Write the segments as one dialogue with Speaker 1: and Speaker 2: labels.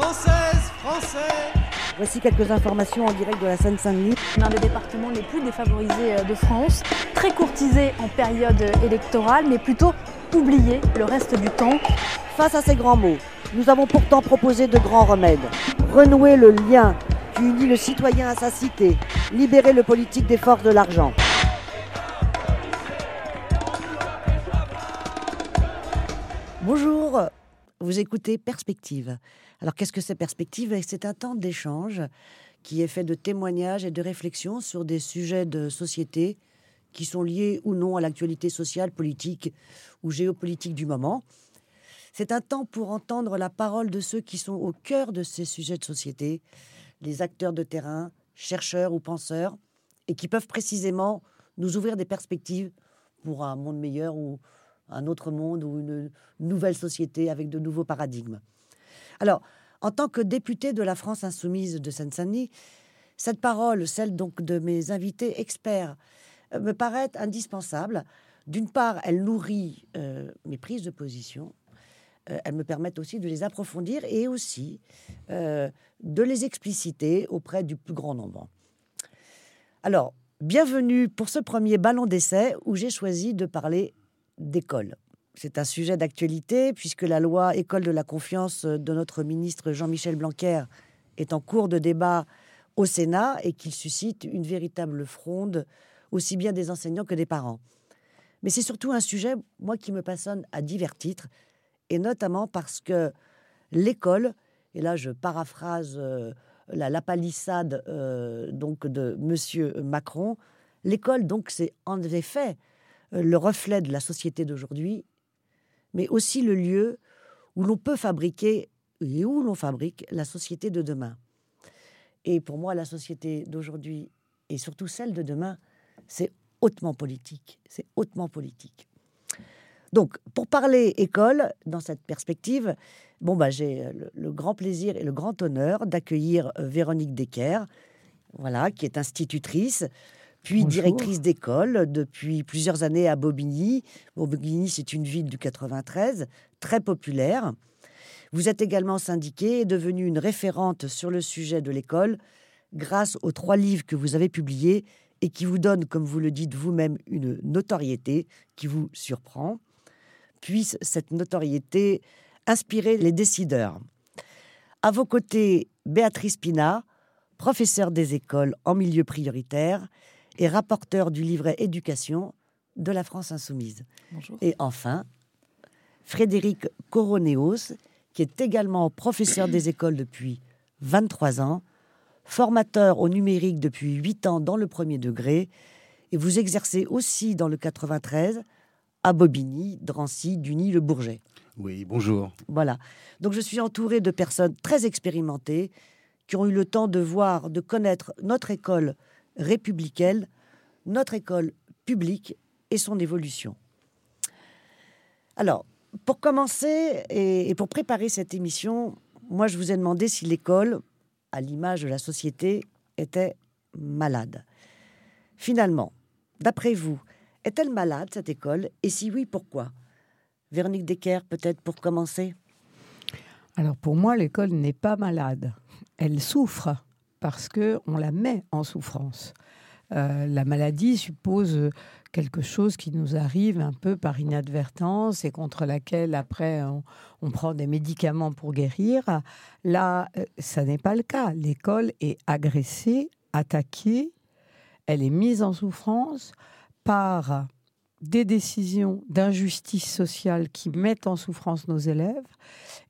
Speaker 1: Française, Français
Speaker 2: Voici quelques informations en direct de la Seine-Saint-Denis.
Speaker 3: L'un des départements les plus défavorisés euh, de France, très courtisé en période électorale, mais plutôt oublié le reste du temps.
Speaker 2: Face à ces grands mots, nous avons pourtant proposé de grands remèdes. Renouer le lien qui unit le citoyen à sa cité, libérer le politique des forces de l'argent. Bonjour, vous écoutez Perspective. Alors qu'est-ce que c'est Perspective C'est un temps d'échange qui est fait de témoignages et de réflexions sur des sujets de société qui sont liés ou non à l'actualité sociale, politique ou géopolitique du moment. C'est un temps pour entendre la parole de ceux qui sont au cœur de ces sujets de société, les acteurs de terrain, chercheurs ou penseurs, et qui peuvent précisément nous ouvrir des perspectives pour un monde meilleur ou un autre monde ou une nouvelle société avec de nouveaux paradigmes. Alors, en tant que député de la France insoumise de Seine-Saint-Denis, cette parole, celle donc de mes invités experts, euh, me paraît indispensable. D'une part, elle nourrit euh, mes prises de position, euh, elles me permettent aussi de les approfondir et aussi de les expliciter auprès du plus grand nombre. Alors, bienvenue pour ce premier ballon d'essai où j'ai choisi de parler d'école. C'est un sujet d'actualité puisque la loi École de la confiance de notre ministre Jean-Michel Blanquer est en cours de débat au Sénat et qu'il suscite une véritable fronde aussi bien des enseignants que des parents. Mais c'est surtout un sujet, moi, qui me passionne à divers titres, et notamment parce que l'école, et là je paraphrase euh, la, palissade euh, donc de Monsieur Macron, l'école donc c'est en effet euh, le reflet de la société d'aujourd'hui, mais aussi le lieu où l'on peut fabriquer et où l'on fabrique la société de demain. Et pour moi, la société d'aujourd'hui et surtout celle de demain, c'est hautement politique. C'est hautement politique. Donc, pour parler école, dans cette perspective, bon, bah, j'ai le, le, grand plaisir et le grand honneur d'accueillir euh, Véronique Decker, voilà, qui est institutrice, puis directrice d'école depuis plusieurs années à Bobigny. Bobigny, c'est une ville du 93, très populaire. Vous êtes également syndiquée et devenue une référente sur le sujet de l'école grâce aux trois livres que vous avez publiés et qui vous donnent, comme vous le dites vous-même, une notoriété qui vous surprend. Puisse cette notoriété inspirer les décideurs. À vos côtés, Béatrice Pina, professeure des écoles en milieu prioritaire et rapporteur du livret Éducation de la France Insoumise. Et enfin, Frédéric Coronéos, qui est également professeur des écoles depuis 23 ans, formateur au numérique depuis 8 ans dans le premier degré, et vous exercez aussi dans le 93 à Bobigny, Drancy, Duny, le Bourget.
Speaker 4: Oui, bonjour.
Speaker 2: Voilà. Donc je suis entouré de personnes très expérimentées qui ont eu le temps de voir, de connaître notre école républicaine, notre école publique et son évolution. Alors, pour commencer et, pour préparer cette émission, moi je vous ai demandé si l'école, à l'image de la société, était malade. Finalement, d'après vous, est-elle malade cette école? Et si oui, pourquoi? Véronique Decker, peut-être pour commencer
Speaker 5: Alors pour moi, l'école n'est pas malade. Elle souffre parce que on la met en souffrance. Euh, la maladie suppose quelque chose qui nous arrive un peu par inadvertance et contre laquelle après on, prend des médicaments pour guérir. Là, euh, ça n'est pas le cas. L'école est agressée, attaquée, elle est mise en souffrance par des décisions d'injustice sociale qui mettent en souffrance nos élèves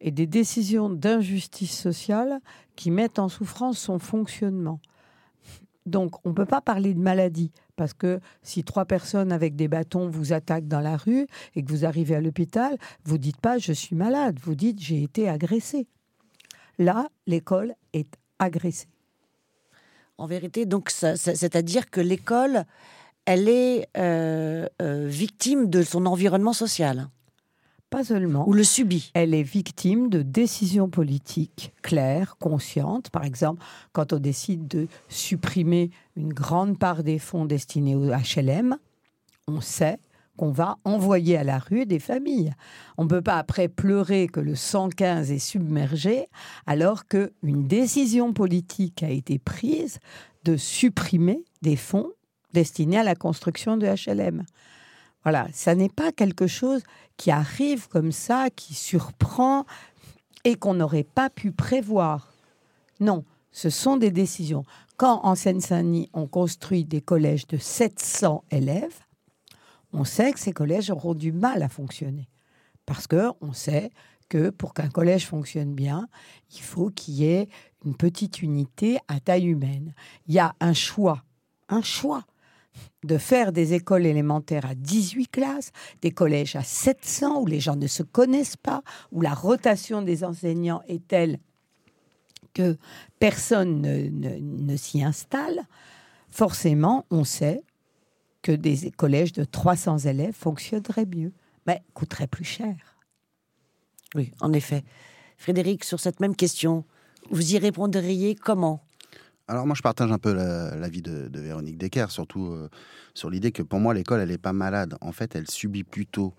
Speaker 5: et des décisions d'injustice sociale qui mettent en souffrance son fonctionnement. Donc, on ne peut pas parler de maladie, parce que si trois personnes avec des bâtons vous attaquent dans la rue et que vous arrivez à l'hôpital, vous dites pas je suis malade, vous dites j'ai été agressé. Là, l'école est agressée.
Speaker 2: En vérité, donc, c'est-à-dire que l'école, elle est euh, euh, victime de son environnement social.
Speaker 5: Pas seulement.
Speaker 2: Ou le subit.
Speaker 5: Elle est victime de décisions politiques claires, conscientes. Par exemple, quand on décide de supprimer une grande part des fonds destinés au HLM, on sait qu'on va envoyer à la rue des familles. On ne peut pas après pleurer que le 115 est submergé alors qu'une décision politique a été prise de supprimer des fonds destinés à la construction de HLM. Voilà, ça n'est pas quelque chose qui arrive comme ça, qui surprend et qu'on n'aurait pas pu prévoir. Non, ce sont des décisions. Quand en Seine-Saint-Denis, on construit des collèges de 700 élèves, on sait que ces collèges auront du mal à fonctionner. Parce qu'on sait que pour qu'un collège fonctionne bien, il faut qu'il y ait une petite unité à taille humaine. Il y a un choix, un choix de faire des écoles élémentaires à 18 classes, des collèges à 700 où les gens ne se connaissent pas, où la rotation des enseignants est telle que personne ne, s'y installe, forcément, on sait que des collèges de 300 élèves fonctionneraient mieux, mais coûteraient plus cher.
Speaker 2: Oui, en effet. Frédéric, sur cette même question, vous y répondriez comment?
Speaker 4: Alors moi, je partage un peu l'avis de, de, Véronique Decker, surtout euh, sur l'idée que pour moi, l'école, elle n'est pas malade. En fait, elle subit plutôt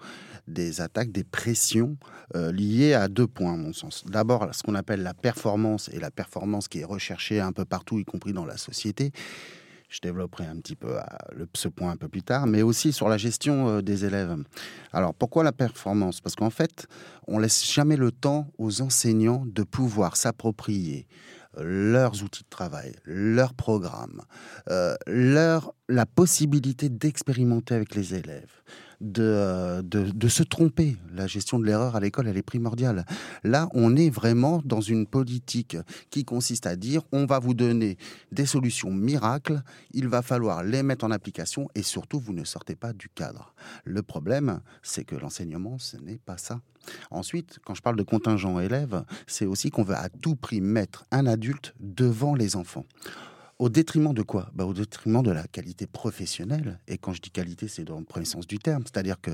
Speaker 4: des attaques, des pressions euh, liées à deux points, à mon sens. D'abord, ce qu'on appelle la performance, et la performance qui est recherchée un peu partout, y compris dans la société. Je développerai un petit peu euh, ce point un peu plus tard, mais aussi sur la gestion des élèves. Alors pourquoi la performance? Parce qu'en fait, on laisse jamais le temps aux enseignants de pouvoir s'approprier leurs outils de travail, leurs programmes, euh, leur, la possibilité d'expérimenter avec les élèves, de, de, se tromper. La gestion de l'erreur à l'école, elle est primordiale. Là, on est vraiment dans une politique qui consiste à dire on va vous donner des solutions miracles, il va falloir les mettre en application et surtout, vous ne sortez pas du cadre. Le problème, c'est que l'enseignement, ce n'est pas ça. Ensuite, quand je parle de contingent élève, c'est aussi qu'on veut à tout prix mettre un adulte devant les enfants. Au détriment de quoi? Bah, Au détriment de la qualité professionnelle. Et quand je dis qualité, c'est dans le premier sens du terme. C'est-à-dire que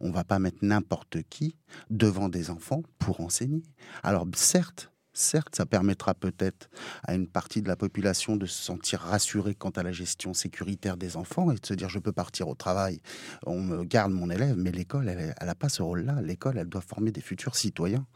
Speaker 4: on va pas mettre n'importe qui devant des enfants pour enseigner. Alors certes, Certes, ça permettra peut-être à une partie de la population de se sentir rassurée quant à la gestion sécuritaire des enfants et de se dire je peux partir au travail, on me garde mon élève, mais l'école, elle n'a pas ce rôle-là. L'école, elle doit former des futurs citoyens.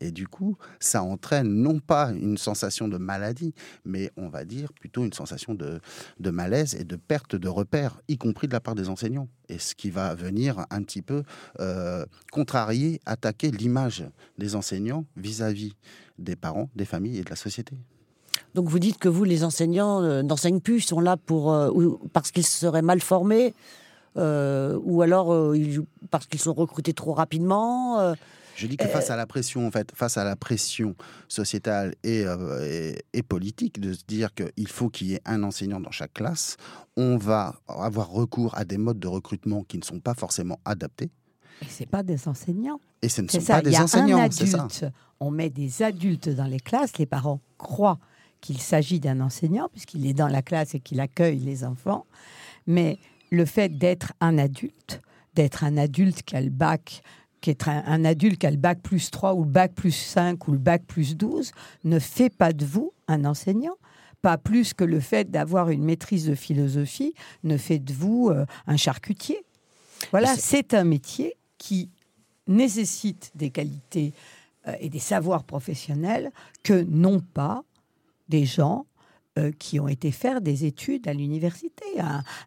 Speaker 4: Et du coup, ça entraîne non pas une sensation de maladie, mais on va dire plutôt une sensation de, malaise et de perte de repères, y compris de la part des enseignants. Et ce qui va venir un petit peu euh, contrarier, attaquer l'image des enseignants vis-à-vis des parents, des familles et de la société.
Speaker 2: Donc vous dites que vous, les enseignants, euh, n'enseignent plus, sont là pour euh, parce qu'ils seraient mal formés, euh, ou alors parce qu'ils sont recrutés trop rapidement.
Speaker 4: Je dis que face à la pression, en fait, face à la pression sociétale et, et politique, de se dire qu'il faut qu'il y ait un enseignant dans chaque classe, on va avoir recours à des modes de recrutement qui ne sont pas forcément adaptés.
Speaker 5: Et c'est pas des enseignants.
Speaker 4: Et ce ne sont pas des enseignants,
Speaker 5: c'est ça. On met des adultes dans les classes. Les parents croient qu'il s'agit d'un enseignant puisqu'il est dans la classe et qu'il accueille les enfants. Mais le fait d'être un adulte, d'être un adulte qui a le bac, qui est un, adulte qui a le bac plus 3 ou le bac plus 5 ou le bac plus 12, ne fait pas de vous un enseignant pas plus que le fait d'avoir une maîtrise de philosophie ne fait de vous euh, un charcutier. Voilà, c'est un métier qui nécessite des qualités euh, et des savoirs professionnels que n'ont pas des gens euh, qui ont été faire des études à l'université.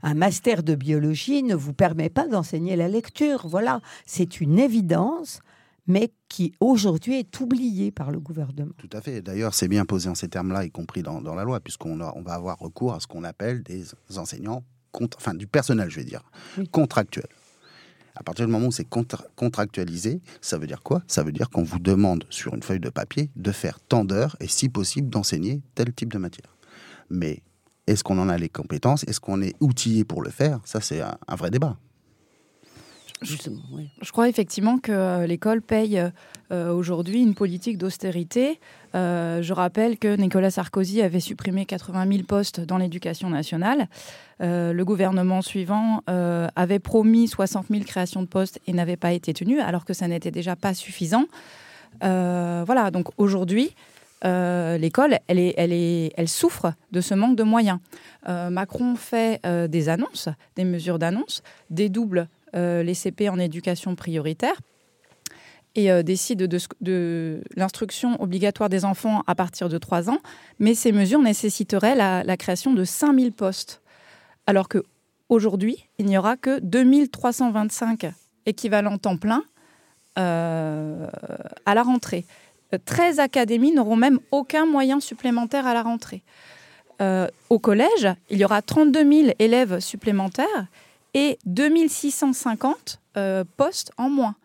Speaker 5: Un, master de biologie ne vous permet pas d'enseigner la lecture. Voilà, c'est une évidence, mais qui aujourd'hui est oubliée par le gouvernement.
Speaker 4: Tout à fait. D'ailleurs, c'est bien posé en ces termes-là, y compris dans, la loi, puisqu'on on va avoir recours à ce qu'on appelle des enseignants, enfin du personnel, je vais dire, contractuel. À partir du moment où c'est contractualisé, ça veut dire quoi? Ça veut dire qu'on vous demande sur une feuille de papier de faire tant d'heures et si possible d'enseigner tel type de matière. Mais est-ce qu'on en a les compétences? Est-ce qu'on est outillé pour le faire? Ça, c'est un, vrai débat.
Speaker 3: Je crois effectivement que euh, l'école paye euh, aujourd'hui une politique d'austérité. Euh, je rappelle que Nicolas Sarkozy avait supprimé 80 000 postes dans l'éducation nationale. le gouvernement suivant avait promis 60 000 créations de postes et n'avait pas été tenu, alors que ça n'était déjà pas suffisant. voilà, donc aujourd'hui, l'école, elle, est, elle, est, elle souffre de ce manque de moyens. Macron fait des annonces, des mesures d'annonce, dédouble les CP en éducation prioritaire et euh, décide de, l'instruction obligatoire des enfants à partir de 3 ans, mais ces mesures nécessiteraient la, création de 5000 postes. Alors qu'aujourd'hui, il n'y aura que 2325 équivalents temps plein euh, à la rentrée. 13 académies n'auront même aucun moyen supplémentaire à la rentrée. Euh, au collège, il y aura 32 000 élèves supplémentaires et 2650 postes en moins.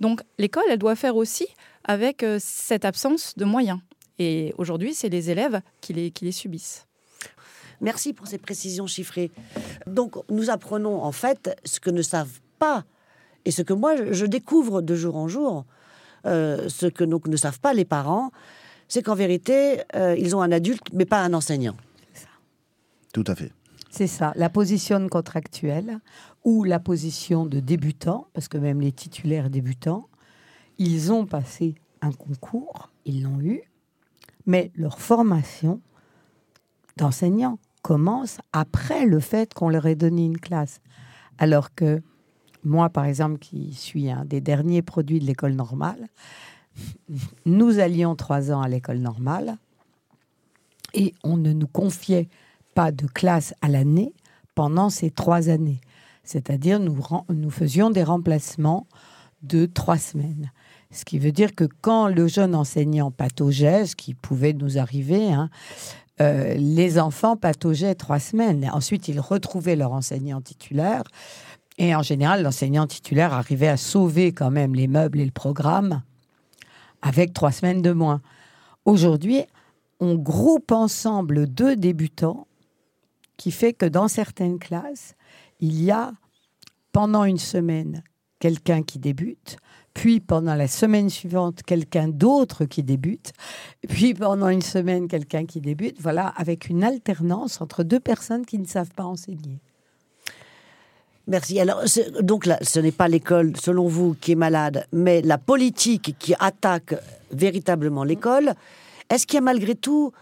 Speaker 3: Donc l'école, elle doit faire aussi avec euh, cette absence de moyens. Et aujourd'hui, c'est les élèves qui les, qui les subissent.
Speaker 2: Merci pour ces précisions chiffrées. Donc nous apprenons en fait ce que ne savent pas et ce que moi je découvre de jour en jour, euh, ce que donc ne savent pas les parents, c'est qu'en vérité, euh, ils ont un adulte mais pas un enseignant.
Speaker 4: Tout à fait.
Speaker 5: C'est ça, la position contractuelle ou la position de débutant, parce que même les titulaires débutants, ils ont passé un concours, ils l'ont eu, mais leur formation d'enseignant commence après le fait qu'on leur ait donné une classe. Alors que moi, par exemple, qui suis un des derniers produits de l'école normale, nous allions trois ans à l'école normale et on ne nous confiait pas de classe à l'année pendant ces trois années. C'est-à-dire nous, nous faisions des remplacements de trois semaines. Ce qui veut dire que quand le jeune enseignant pataugeait, ce qui pouvait nous arriver, hein, euh, les enfants pataugeaient trois semaines. Ensuite, ils retrouvaient leur enseignant titulaire. Et en général, l'enseignant titulaire arrivait à sauver quand même les meubles et le programme avec trois semaines de moins. Aujourd'hui, on groupe ensemble deux débutants qui fait que dans certaines classes, il y a pendant une semaine quelqu'un qui débute, puis pendant la semaine suivante quelqu'un d'autre qui débute, puis pendant une semaine quelqu'un qui débute, voilà, avec une alternance entre deux personnes qui ne savent pas enseigner.
Speaker 2: Merci. Alors, donc ce n'est pas l'école, selon vous, qui est malade, mais la politique qui attaque véritablement l'école. Est-ce qu'il y a malgré tout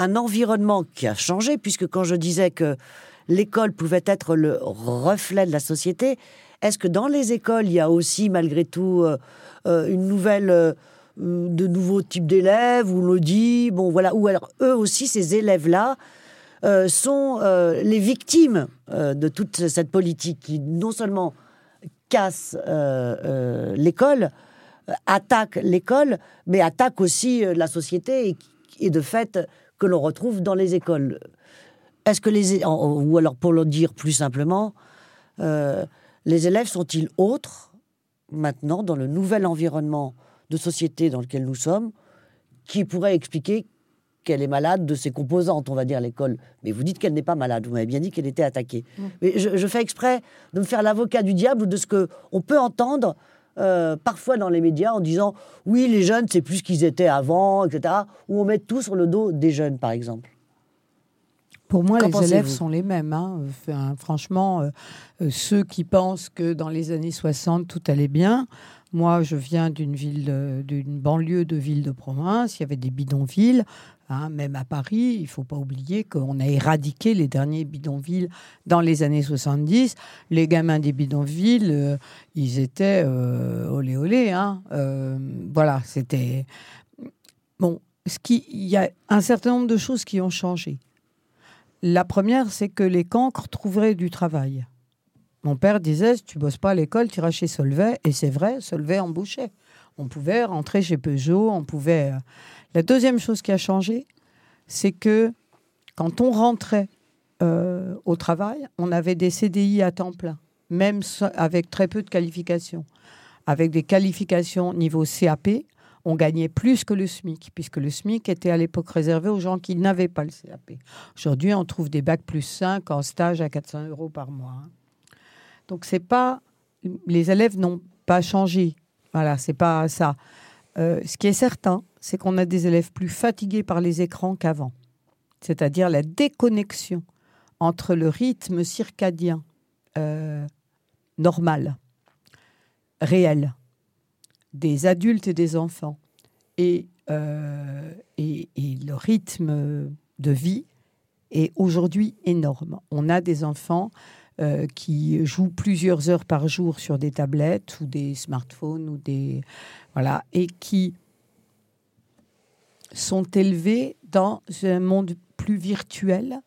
Speaker 2: un environnement qui a changé, puisque quand je disais que l'école pouvait être le reflet de la société, est-ce que dans les écoles, il y a aussi malgré tout euh, euh, une nouvelle, euh, de nouveaux types d'élèves, on le dit, bon voilà, ou alors eux aussi, ces élèves-là, sont les victimes de toute cette politique qui non seulement casse l'école, attaque l'école, mais attaque aussi la société et, et de fait que l'on retrouve dans les écoles. Est-ce que les ou alors pour le dire plus simplement, euh, les élèves sont-ils autres maintenant dans le nouvel environnement de société dans lequel nous sommes, qui pourrait expliquer qu'elle est malade de ses composantes, on va dire l'école? Mais vous dites qu'elle n'est pas malade. Vous m'avez bien dit qu'elle était attaquée. Mais je, fais exprès de me faire l'avocat du diable ou de ce que on peut entendre euh, parfois dans les médias en disant oui, les jeunes, c'est plus ce qu'ils étaient avant, etc. Ou on met tout sur le dos des jeunes, par exemple.
Speaker 5: Pour moi, les élèves sont les mêmes. Hein. franchement, euh, euh, ceux qui pensent que dans les années 60, tout allait bien, moi, je viens d'une ville, d'une banlieue de ville de province. Il y avait des bidonvilles. Hein, même à Paris, il faut pas oublier qu'on a éradiqué les derniers bidonvilles dans les années 70. Les gamins des bidonvilles, euh, ils étaient euh, olé olé. Hein, euh, voilà, c'était bon. Il y a un certain nombre de choses qui ont changé. La première, c'est que les cancres trouveraient du travail. Mon père disait, si tu bosses pas à l'école, tu iras chez Solvay. Et c'est vrai, Solvay embauchait. On pouvait rentrer chez Peugeot, on pouvait... La deuxième chose qui a changé, c'est que quand on rentrait euh, au travail, on avait des CDI à temps plein, même avec très peu de qualifications. Avec des qualifications niveau CAP, on gagnait plus que le SMIC, puisque le SMIC était à l'époque réservé aux gens qui n'avaient pas le CAP. Aujourd'hui, on trouve des bacs plus 5 en stage à 400 euros par mois. Hein. Donc, c'est pas. Les élèves n'ont pas changé. Voilà, c'est pas ça. Euh, ce qui est certain, c'est qu'on a des élèves plus fatigués par les écrans qu'avant. C'est-à-dire la déconnexion entre le rythme circadien euh, normal, réel, des adultes et des enfants, euh, et, et le rythme de vie est aujourd'hui énorme. On a des enfants euh, qui jouent plusieurs heures par jour sur des tablettes ou des smartphones ou des voilà et qui sont élevés dans un monde plus virtuel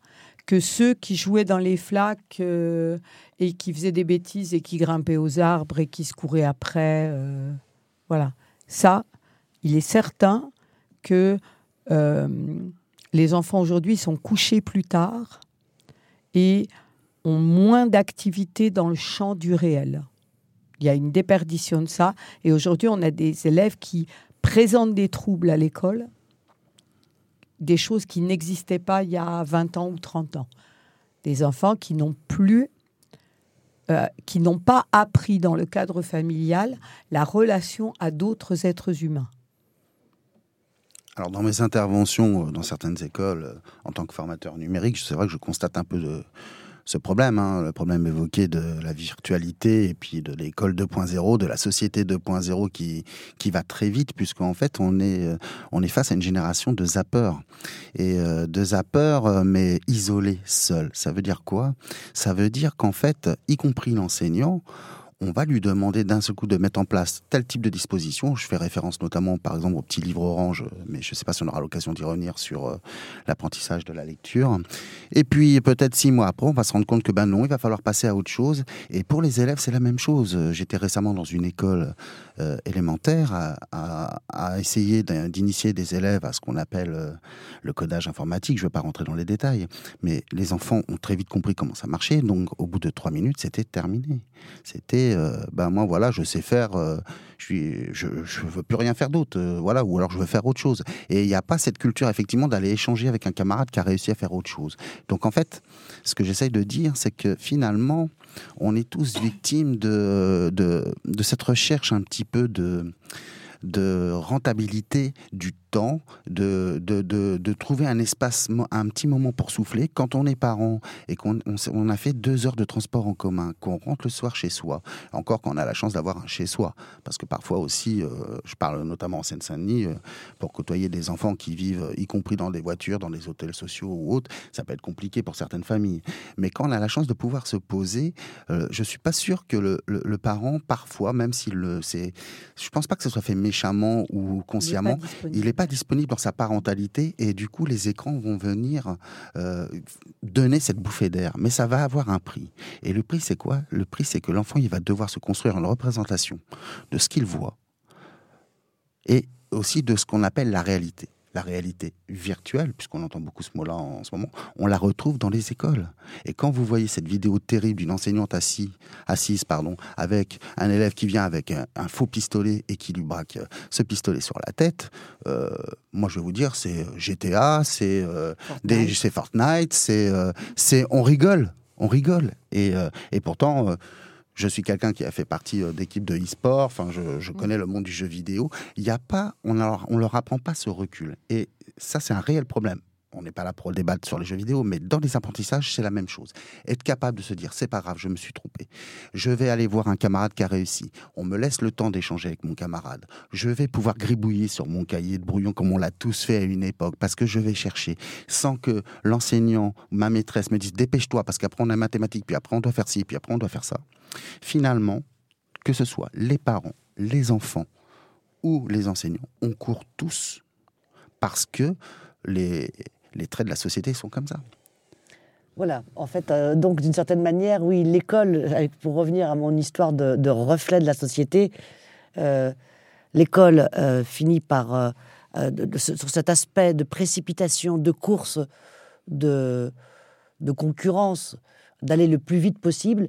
Speaker 5: que ceux qui jouaient dans les flaques euh, et qui faisaient des bêtises et qui grimpaient aux arbres et qui se couraient après. euh, voilà. Ça, il est certain que les enfants aujourd'hui sont couchés plus tard et ont moins d'activité dans le champ du réel. Il y a une déperdition de ça. Et aujourd'hui, on a des élèves qui présentent des troubles à l'école, des choses qui n'existaient pas il y a 20 ans ou 30 ans. Des enfants qui n'ont plus, euh, qui n'ont pas appris dans le cadre familial la relation à d'autres êtres humains.
Speaker 4: Alors, dans mes interventions euh, dans certaines écoles, euh, en tant que formateur numérique, c'est vrai que je constate un peu de, ce problème, hein, le problème évoqué de la virtualité et puis de l'école 2.0, de la société 2.0 qui, qui va très vite, puisqu'en fait, on est, euh, on est face à une génération de zappeurs. Et euh, de zappeurs, euh, mais isolés, seuls. Ça veut dire quoi? Ça veut dire qu'en fait, y compris l'enseignant, on va lui demander d'un seul coup de mettre en place tel type de disposition. Je fais référence notamment, par exemple, au petit livre orange, mais je ne sais pas si on aura l'occasion d'y revenir sur euh, l'apprentissage de la lecture. Et puis, peut-être six mois après, on va se rendre compte que ben non, il va falloir passer à autre chose. Et pour les élèves, c'est la même chose. J'étais récemment dans une école euh, élémentaire à, essayer d'in- d'initier des élèves à ce qu'on appelle euh, le codage informatique. Je ne vais pas rentrer dans les détails, mais les enfants ont très vite compris comment ça marchait. Donc, au bout de trois minutes, c'était terminé. C'était, euh, ben moi voilà, je sais faire, euh, je suis, je, veux plus rien faire d'autre, euh, voilà, ou alors je veux faire autre chose. Et il n'y a pas cette culture effectivement d'aller échanger avec un camarade qui a réussi à faire autre chose. Donc en fait, ce que j'essaye de dire, c'est que finalement, on est tous victimes de, de, de cette recherche un petit peu de de rentabilité du temps, de, de, de, de trouver un espace, un petit moment pour souffler. Quand on est parent et qu'on on, a fait deux heures de transport en commun, qu'on rentre le soir chez soi, encore qu'on a la chance d'avoir un chez soi, parce que parfois aussi, euh, je parle notamment en Seine-Saint-Denis, euh, pour côtoyer des enfants qui vivent, y compris dans des voitures, dans des hôtels sociaux ou autres, ça peut être compliqué pour certaines familles. Mais quand on a la chance de pouvoir se poser, euh, je suis pas sûr que le, le- le parent, parfois, même s'il le, c'est, je pense pas que ce soit fait méchamment ou consciemment, il n'est pas disponible dans sa parentalité et du coup les écrans vont venir euh, donner cette bouffée d'air. Mais ça va avoir un prix. Et le prix c'est quoi? Le prix c'est que l'enfant il va devoir se construire une représentation de ce qu'il voit et aussi de ce qu'on appelle la réalité. La réalité virtuelle, puisqu'on entend beaucoup ce mot-là en ce moment, on la retrouve dans les écoles. Et quand vous voyez cette vidéo terrible d'une enseignante assise, assise pardon, avec un élève qui vient avec un, un faux pistolet et qui lui braque euh, ce pistolet sur la tête, euh, moi je vais vous dire, c'est GTA, c'est euh, Fortnite, c'est euh, c'est on rigole, on rigole. Et, euh, et pourtant, euh, je suis quelqu'un qui a fait partie euh, d'équipe de e-sport. Enfin, je, je connais le monde du jeu vidéo. Il n'y a pas, on leur, on leur apprend pas ce recul. Et ça, c'est un réel problème. On n'est pas là pour débattre sur les jeux vidéo, mais dans les apprentissages, c'est la même chose. Être capable de se dire, c'est pas grave, je me suis trompé. Je vais aller voir un camarade qui a réussi. On me laisse le temps d'échanger avec mon camarade. Je vais pouvoir gribouiller sur mon cahier de brouillon comme on l'a tous fait à une époque, parce que je vais chercher, sans que l'enseignant, ma maîtresse me dise, dépêche-toi, parce qu'après on a mathématiques, puis après on doit faire ci, puis après on doit faire ça. Finalement, que ce soit les parents, les enfants ou les enseignants, on court tous parce que les, les traits de la société sont comme ça.
Speaker 2: Voilà, en fait, euh, donc d'une certaine manière, oui, l'école, pour revenir à mon histoire de, reflet de la société, euh, l'école euh, finit par, sur cet aspect de précipitation, de course, de, concurrence, d'aller le plus vite possible.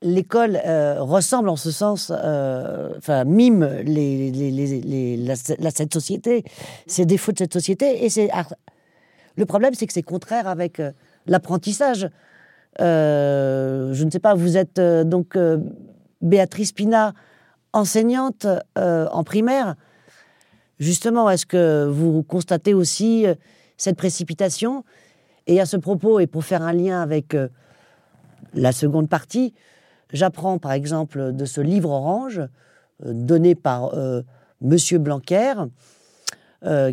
Speaker 2: L'école ressemble en ce sens, enfin, mime les, la- la- cette société, ces défauts de cette société, et c'est le problème, c'est que c'est contraire avec euh, l'apprentissage. Euh, je ne sais pas, vous êtes euh, donc Béatrice Pina, enseignante en primaire. Justement, est-ce que vous constatez aussi cette précipitation? Et à ce propos, et pour faire un lien avec la seconde partie, j'apprends par exemple de ce livre orange donné par Monsieur Blanquer,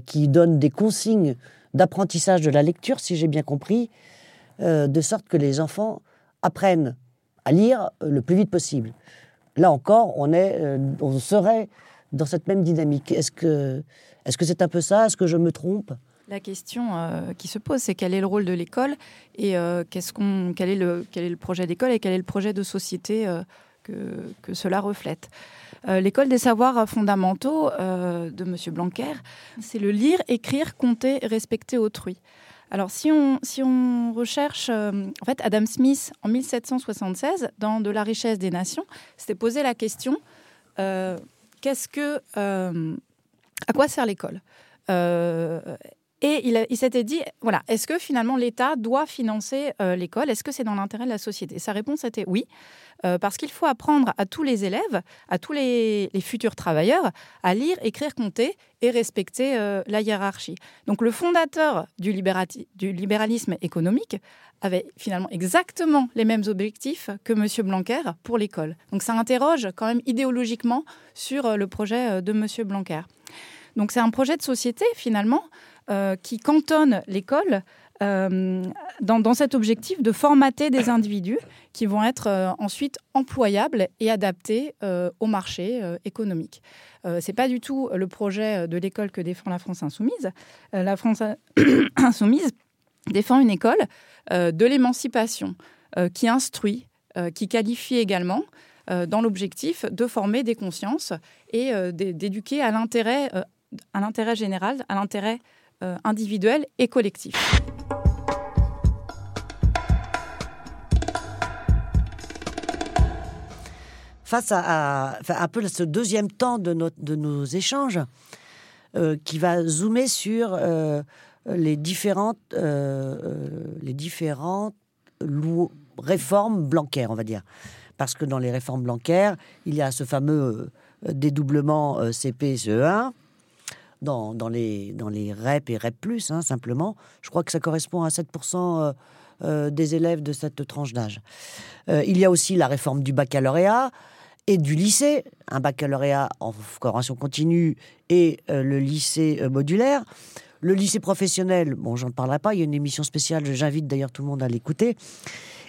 Speaker 2: qui donne des consignes d'apprentissage de la lecture, si j'ai bien compris, euh, de sorte que les enfants apprennent à lire le plus vite possible. Là encore, on, est, euh, on serait dans cette même dynamique. Est-ce que c'est un peu ça? Est-ce que je me trompe?
Speaker 3: La question euh, qui se pose, c'est quel est le rôle de l'école et euh, quel, est le, quel est le projet d'école et quel est le projet de société que, cela reflète. l'école des savoirs fondamentaux de M. Blanquer, c'est le lire, écrire, compter, respecter autrui. Alors, si on, si on recherche, euh, en fait, Adam Smith, en 1776, dans De la richesse des nations, s'était posé la question euh, qu'est-ce que. Euh, à quoi sert l'école? Et il, s'était dit, voilà, est-ce que finalement l'État doit financer l'école? Est-ce que c'est dans l'intérêt de la société? Sa réponse était oui. Euh, parce qu'il faut apprendre à tous les élèves, à tous les, futurs travailleurs, à lire, écrire, compter et respecter euh, la hiérarchie. Donc le fondateur du, du, libéralisme économique avait finalement exactement les mêmes objectifs que M. Blanquer pour l'école. Donc ça interroge quand même idéologiquement sur euh, le projet de M. Blanquer. Donc c'est un projet de société finalement qui cantonne l'école euh, dans, cet objectif de formater des individus qui vont être euh, ensuite employables et adaptés euh, au marché économique. Ce n'est pas du tout le projet de l'école que défend la France insoumise. la France insoumise défend une école de l'émancipation qui instruit, qui qualifie également dans l'objectif de former des consciences et d'éduquer à l'intérêt général, à l'intérêt individuel et collectif.
Speaker 2: face à, peu ce deuxième temps de, nos échanges, euh, qui va zoomer sur euh, les différentes, euh, les différentes réformes blancaires, on va dire. Parce que dans les réformes blancaires, il y a ce fameux dédoublement CP-CE1, dans, dans, les, dans les REP et REP, hein, simplement. Je crois que ça correspond à 7% des élèves de cette tranche d'âge. il y a aussi la réforme du baccalauréat, et du lycée, un baccalauréat en formation continue et euh, le lycée euh, modulaire. Le lycée professionnel, bon, j'en parlerai pas, il y a une émission spéciale, j'invite d'ailleurs tout le monde à l'écouter.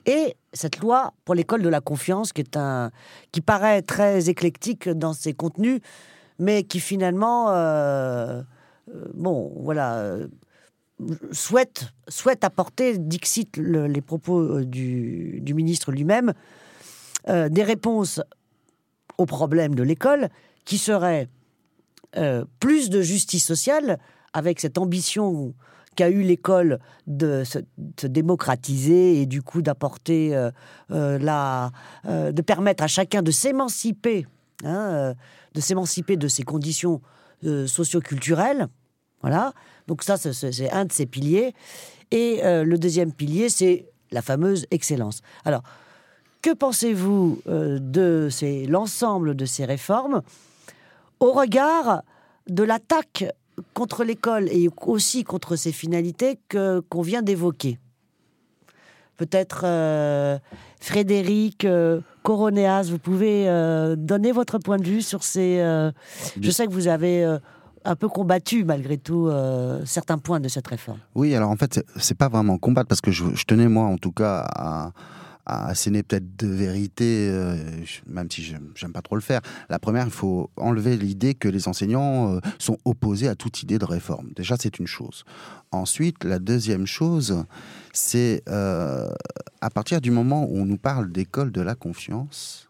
Speaker 2: Et cette loi pour l'école de la confiance, qui, est un, qui paraît très éclectique dans ses contenus, mais qui finalement, euh, bon, voilà, souhaite, souhaite apporter, dixit les propos du, ministre lui-même, des réponses au problème de l'école, qui serait euh, plus de justice sociale avec cette ambition qu'a eu l'école de se, démocratiser et du coup d'apporter euh, euh, la, de permettre à chacun de s'émanciper, hein, de s'émanciper de ses conditions socioculturelles. Voilà. Donc ça, c'est un de ses piliers. Et le deuxième pilier, c'est la fameuse excellence. Alors, que pensez-vous euh, de l'ensemble de ces réformes au regard de l'attaque contre l'école et aussi contre ses finalités qu'on vient d'évoquer? Peut-être euh, Frédéric euh, Coronéas, vous pouvez donner votre point de vue sur ces. je sais que vous avez un peu combattu malgré tout certains points de cette réforme.
Speaker 4: Oui, alors en fait, c'est pas vraiment combattre parce que je, je tenais moi en tout cas à à asséner peut-être deux vérités, euh, même si j'aime pas trop le faire. La première, il faut enlever l'idée que les enseignants euh, sont opposés à toute idée de réforme. Déjà, c'est une chose. Ensuite, la deuxième chose, c'est euh, à partir du moment où on nous parle d'école de la confiance,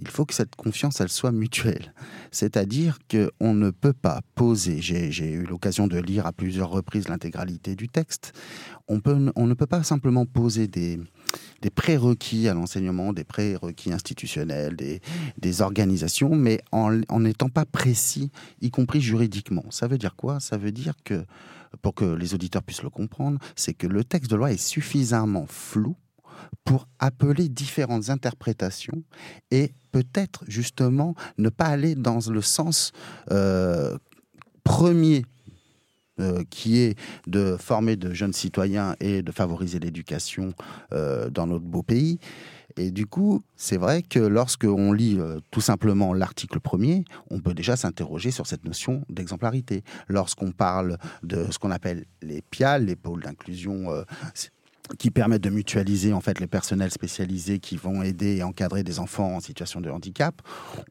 Speaker 4: il faut que cette confiance, elle soit mutuelle. C'est-à-dire qu'on ne peut pas poser, j'ai eu l'occasion de lire à plusieurs reprises l'intégralité du texte, on, peut, on ne peut pas simplement poser des, des prérequis à l'enseignement, des prérequis institutionnels, des, des organisations, mais en n'étant pas précis, y compris juridiquement. Ça veut dire quoi? Ça veut dire que, pour que les auditeurs puissent le comprendre, c'est que le texte de loi est suffisamment flou pour appeler différentes interprétations et peut-être justement ne pas aller dans le sens euh, premier euh, qui est de former de jeunes citoyens et de favoriser l'éducation euh, dans notre beau pays. Et du coup, c'est vrai que lorsque on lit euh, tout simplement l'article premier, on peut déjà s'interroger sur cette notion d'exemplarité. Lorsqu'on parle de ce qu'on appelle les PIAL, les pôles d'inclusion qui permettent de mutualiser en fait les personnels spécialisés qui vont aider et encadrer des enfants en situation de handicap.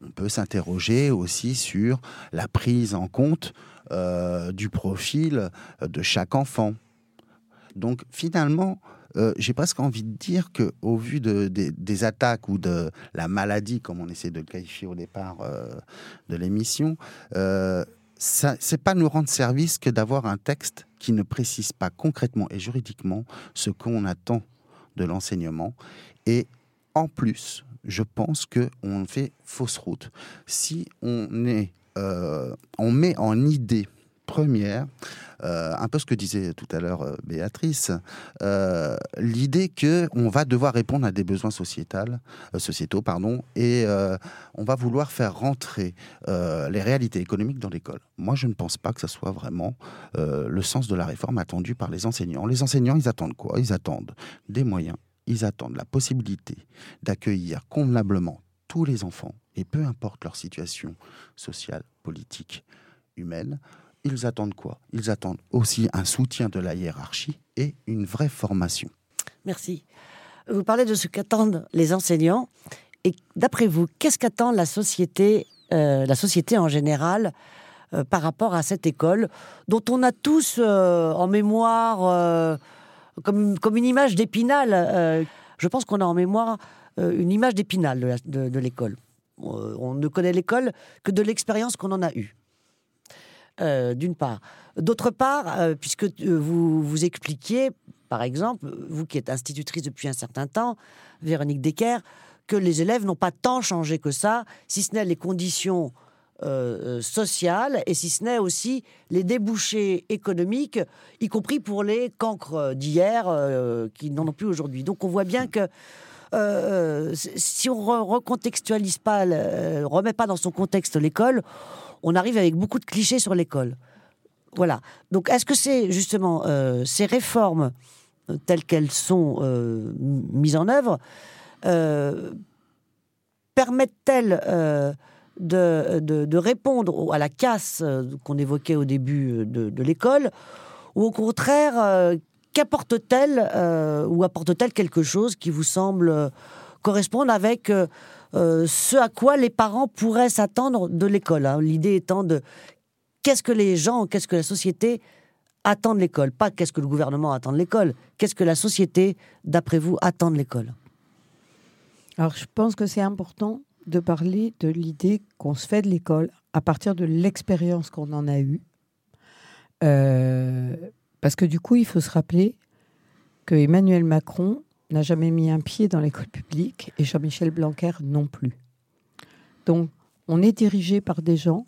Speaker 4: On peut s'interroger aussi sur la prise en compte euh, du profil de chaque enfant. Donc finalement, euh, j'ai presque envie de dire que, au vu de, des attaques ou de la maladie, comme on essaie de le qualifier au départ euh, de l'émission, euh, c'est pas nous rendre service que d'avoir un texte qui ne précise pas concrètement et juridiquement ce qu'on attend de l'enseignement. Et en plus, je pense que on fait fausse route si on euh, on met en idée première, euh, un peu ce que disait tout à l'heure euh, Béatrice, euh, l'idée que on va devoir répondre à des besoins sociétaux, pardon, et on va vouloir faire rentrer les réalités économiques dans l'école. Moi, je ne pense pas que ce soit vraiment le sens de la réforme attendue par les enseignants. Les enseignants, ils attendent quoi? Ils attendent des moyens, ils attendent la possibilité d'accueillir convenablement tous les enfants, et peu importe leur situation sociale, politique, humaine, ils attendent quoi? Ils attendent aussi un soutien de la hiérarchie et une vraie formation.
Speaker 2: Merci. Vous parlez de ce qu'attendent les enseignants. Et d'après vous, qu'est-ce qu'attend la société, euh, la société en général, euh, par rapport à cette école, dont on a tous euh, en mémoire comme, comme une image d'épinal Je pense qu'on a en mémoire une image d'épinal de l'école. on ne connaît l'école que de l'expérience qu'on en a eue. Euh, d'une part. D'autre part, euh, puisque euh, vous vous expliquiez, par exemple, vous qui êtes institutrice depuis un certain temps, Véronique Decker, que les élèves n'ont pas tant changé que ça, si ce n'est les conditions sociales et si ce n'est aussi les débouchés économiques, y compris pour les cancres d'hier qui n'en ont plus aujourd'hui. Donc on voit bien que si on ne recontextualise pas, remet pas dans son contexte l'école, on arrive avec beaucoup de clichés sur l'école. Voilà. Donc, est-ce que c'est justement euh, ces réformes euh, telles qu'elles sont euh, mises en œuvre permettent-elles de, répondre à la casse qu'on évoquait au début de, l'école ou au contraire qu'apporte-t-elle ou apporte-t-elle quelque chose qui vous semble correspondre avec euh, ce à quoi les parents pourraient s'attendre de l'école. Hein. L'idée étant de qu'est-ce que les gens, qu'est-ce que la société attend de l'école, pas qu'est-ce que le gouvernement attend de l'école, qu'est-ce que la société, d'après vous, attend de l'école.
Speaker 5: Alors je pense que c'est important de parler de l'idée qu'on se fait de l'école à partir de l'expérience qu'on en a eue. Euh, parce que du coup, il faut se rappeler que Emmanuel Macron n'a jamais mis un pied dans l'école publique et Jean-Michel Blanquer non plus. Donc, on est dirigé par des gens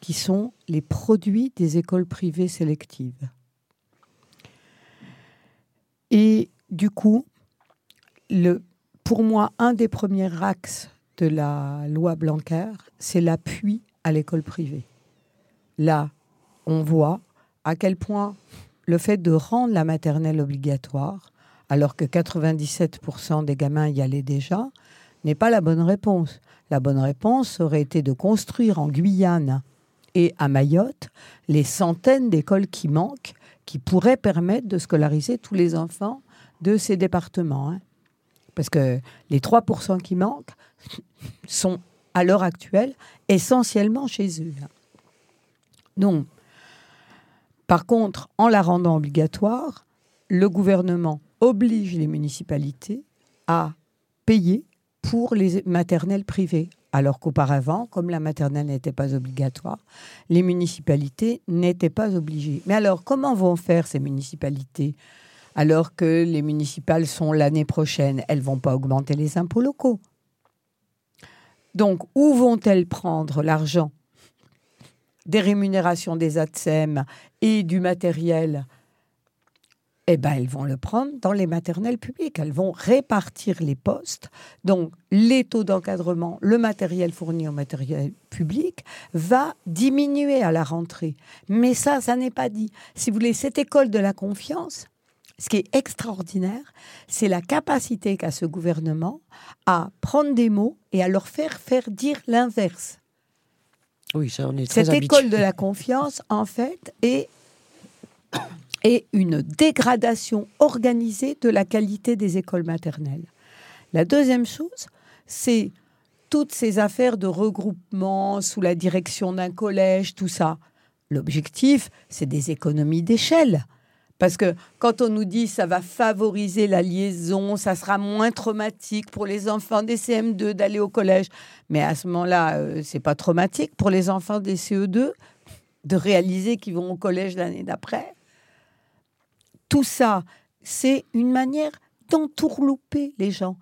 Speaker 5: qui sont les produits des écoles privées sélectives. Et du coup, le, pour moi, un des premiers axes de la loi Blanquer, c'est l'appui à l'école privée. Là, on voit à quel point le fait de rendre la maternelle obligatoire alors que 97% des gamins y allaient déjà, n'est pas la bonne réponse. La bonne réponse aurait été de construire en Guyane et à Mayotte les centaines d'écoles qui manquent, qui pourraient permettre de scolariser tous les enfants de ces départements. Hein. Parce que les 3% qui manquent sont à l'heure actuelle essentiellement chez eux. Donc, par contre, en la rendant obligatoire, le gouvernement oblige les municipalités à payer pour les maternelles privées. Alors qu'auparavant, comme la maternelle n'était pas obligatoire, les municipalités n'étaient pas obligées. Mais alors, comment vont faire ces municipalités alors que les municipales sont l'année prochaine? Elles vont pas augmenter les impôts locaux. Donc, où vont-elles prendre l'argent? Des rémunérations des ATSEM et du matériel eh ben, elles vont le prendre dans les maternelles publiques. Elles vont répartir les postes. Donc, les taux d'encadrement, le matériel fourni au matériel public va diminuer à la rentrée. Mais ça, ça n'est pas dit. Si vous voulez, cette école de la confiance, ce qui est extraordinaire, c'est la capacité qu'a ce gouvernement à prendre des mots et à leur faire faire dire l'inverse.
Speaker 2: Oui, ça, on est très
Speaker 5: Cette école de la confiance, en fait, est et une dégradation organisée de la qualité des écoles maternelles. La deuxième chose, c'est toutes ces affaires de regroupement sous la direction d'un collège, tout ça. L'objectif, c'est des économies d'échelle. Parce que quand on nous dit ça va favoriser la liaison, ça sera moins traumatique pour les enfants des CM2 d'aller au collège. Mais à ce moment-là, euh, c'est pas traumatique pour les enfants des CE2 de réaliser qu'ils vont au collège l'année d'après. Tout ça, c'est une manière d'entourlouper les gens.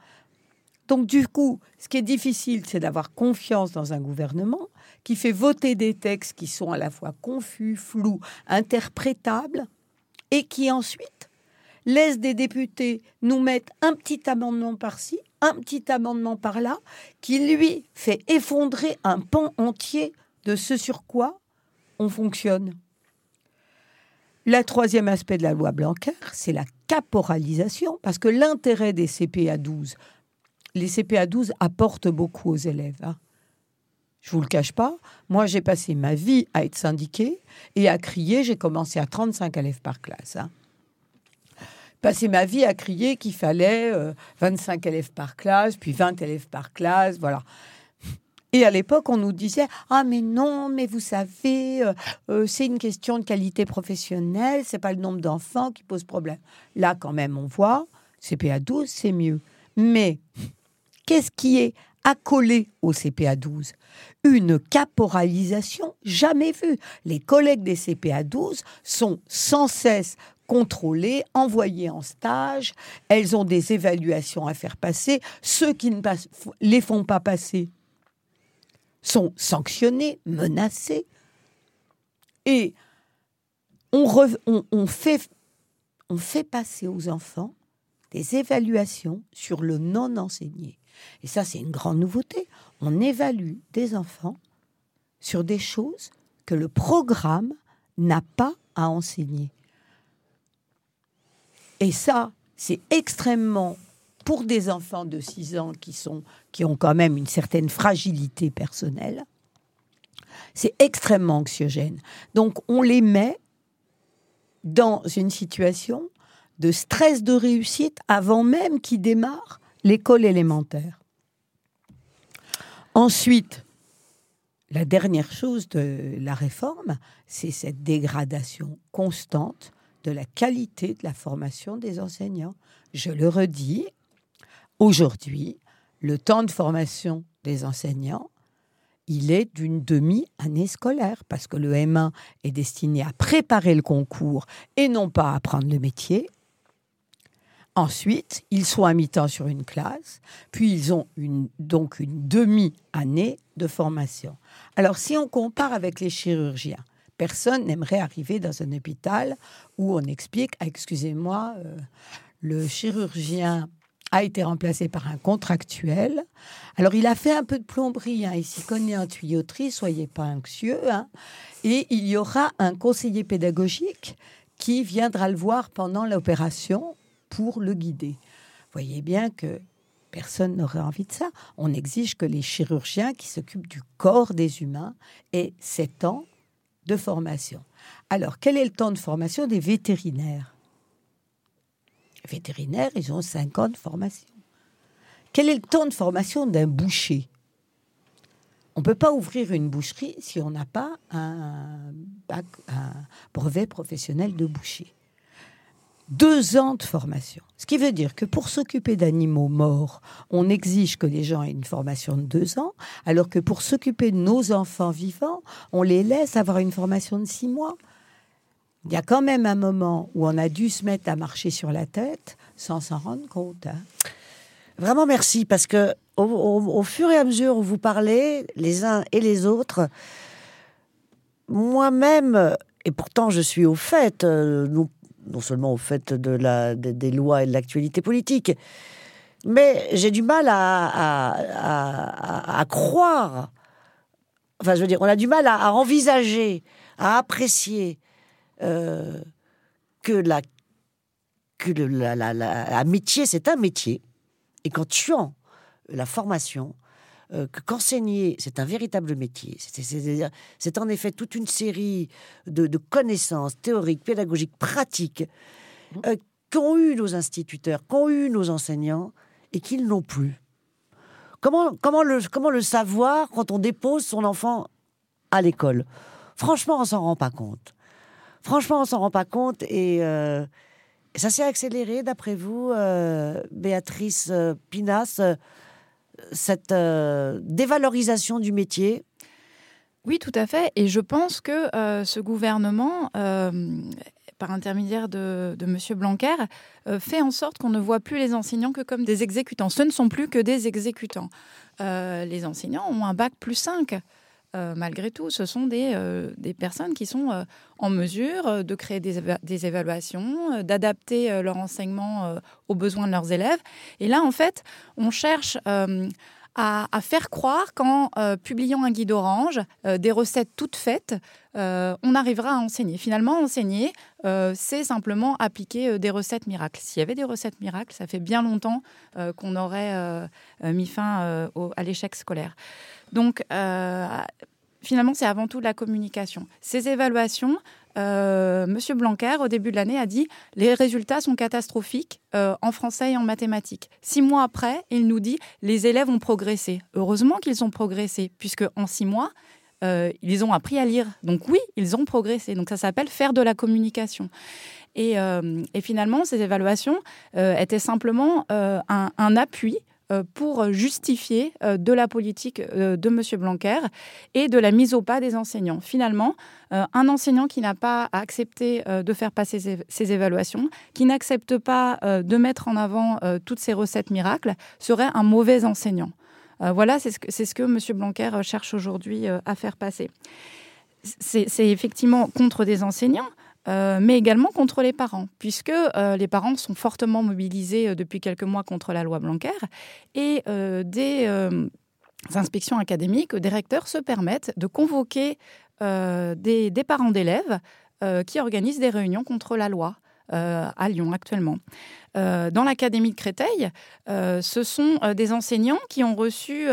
Speaker 5: Donc du coup, ce qui est difficile, c'est d'avoir confiance dans un gouvernement qui fait voter des textes qui sont à la fois confus, flous, interprétables, et qui ensuite laisse des députés nous mettre un petit amendement par-ci, un petit amendement par-là, qui lui fait effondrer un pan entier de ce sur quoi on fonctionne. Le troisième aspect de la loi Blanquer, c'est la caporalisation, parce que l'intérêt des CPA 12, les CPA 12 apportent beaucoup aux élèves. Hein. Je vous le cache pas. Moi, j'ai passé ma vie à être syndiqué et à crier. J'ai commencé à 35 élèves par classe. Hein. Passé ma vie à crier qu'il fallait 25 euh, élèves par classe, puis 20 élèves par classe, voilà. Et à l'époque, on nous disait ah mais non, mais vous savez, euh, euh, c'est une question de qualité professionnelle, c'est pas le nombre d'enfants qui pose problème. Là, quand même, on voit CPA 12, c'est mieux. Mais qu'est-ce qui est accolé au CPA 12 Une caporalisation jamais vue. Les collègues des CPA 12 sont sans cesse contrôlées, envoyées en stage, elles ont des évaluations à faire passer, ceux qui ne les font pas passer sont sanctionnés, menacés. Et on, fait, fait passer aux enfants des évaluations sur le non enseigné. Et ça, c'est une grande nouveauté. On évalue des enfants sur des choses que le programme n'a pas à enseigner. Et ça, c'est extrêmement pour des enfants de 6 ans qui, sont, qui ont quand même une certaine fragilité personnelle, c'est extrêmement anxiogène. Donc on les met dans une situation de stress de réussite avant même qu'ils démarrent l'école élémentaire. Ensuite, la dernière chose de la réforme, c'est cette dégradation constante de la qualité de la formation des enseignants. Je le redis, Aujourd'hui, le temps de formation des enseignants, il est d'une demi-année scolaire, parce que le M1 est destiné à préparer le concours et non pas à apprendre le métier. Ensuite, ils sont à mi-temps sur une classe, puis ils ont donc une demi-année de formation. Alors, si on compare avec les chirurgiens, personne n'aimerait arriver dans un hôpital où on explique, ah, excusez-moi, euh, le chirurgien a été remplacé par un contractuel. Alors, il a fait un peu de plomberie, hein. il s'y connaît en tuyauterie, soyez pas anxieux. Hein. Et il y aura un conseiller pédagogique qui viendra le voir pendant l'opération pour le guider. Voyez bien que personne n'aurait envie de ça. On exige que les chirurgiens qui s'occupent du corps des humains aient 7 ans de formation. Alors, quel est le temps de formation des vétérinaires? Vétérinaires, ils ont 5 ans de formation. Quel est le temps de formation d'un boucher? On ne peut pas ouvrir une boucherie si on n'a pas un, un brevet professionnel de boucher. Deux ans de formation. Ce qui veut dire que pour s'occuper d'animaux morts, on exige que les gens aient une formation de deux ans, alors que pour s'occuper de nos enfants vivants, on les laisse avoir une formation de six mois il y a quand même un moment où on a dû se mettre à marcher sur la tête sans s'en rendre compte. Hein.
Speaker 2: Vraiment merci, parce que au, fur et à mesure où vous parlez, les uns et les autres, moi-même, et pourtant je suis au fait, euh, non, seulement au fait de la, des lois et de l'actualité politique, mais j'ai du mal à, à, croire, enfin je veux dire, on a du mal à envisager, à apprécier euh, que la que le, la, métier, c'est un métier. Et quand tu as la formation, euh, que qu'enseigner, c'est un véritable métier. C'est- en effet toute une série de, de connaissances théoriques, pédagogiques, pratiques euh, qu'ont eu nos instituteurs, qu'ont eu nos enseignants et qu'ils n'ont plus. Comment, comment, le, comment le savoir quand on dépose son enfant à l'école? Franchement, on s'en rend pas compte. Franchement, on s'en rend pas compte et euh, ça s'est accéléré, d'après vous, euh, Béatrice euh, Pinas, cette dévalorisation du métier?
Speaker 3: Oui, tout à fait. Et je pense que ce gouvernement, par intermédiaire de, M. Blanquer, fait en sorte qu'on ne voit plus les enseignants que comme des exécutants. Ce ne sont plus que des exécutants. Les enseignants ont un bac plus 5. Euh, malgré tout, ce sont des, euh, des personnes qui sont euh, en mesure de créer des, des évaluations, d'adapter leur enseignement aux besoins de leurs élèves. Et là, en fait, on cherche à, faire croire qu'en publiant un guide orange, des recettes toutes faites, on arrivera à enseigner. Finalement, enseigner, c'est simplement appliquer des recettes miracles. S'il y avait des recettes miracles, ça fait bien longtemps qu'on aurait mis fin à l'échec scolaire. Donc, euh, finalement, c'est avant tout de la communication. Ces évaluations, euh, Monsieur Blanquer, au début de l'année, a dit les résultats sont catastrophiques euh, en français et en mathématiques. Six mois après, il nous dit les élèves ont progressé. Heureusement qu'ils ont progressé, puisque en six mois, euh, ils ont appris à lire. Donc oui, ils ont progressé. Donc ça s'appelle faire de la communication. Et, finalement, ces évaluations étaient simplement un, appui pour justifier euh, de la politique euh, de M. Blanquer et de la mise au pas des enseignants. Finalement, euh, un enseignant qui n'a pas accepté euh, de faire passer ces évaluations, qui n'accepte pas euh, de mettre en avant euh, toutes ces recettes miracles, serait un mauvais enseignant. Euh, voilà, c'est ce que, M. Blanquer euh, cherche aujourd'hui euh, à faire passer. C'est effectivement contre des enseignants, euh, mais également contre les parents, puisque euh, les parents sont fortement mobilisés euh, depuis quelques mois contre la loi Blanquer, et des inspections académiques, des recteurs se permettent de convoquer des, parents d'élèves qui organisent des réunions contre la loi. Euh, à Lyon actuellement. Euh, dans l'Académie de Créteil, euh, ce sont des enseignants qui ont reçu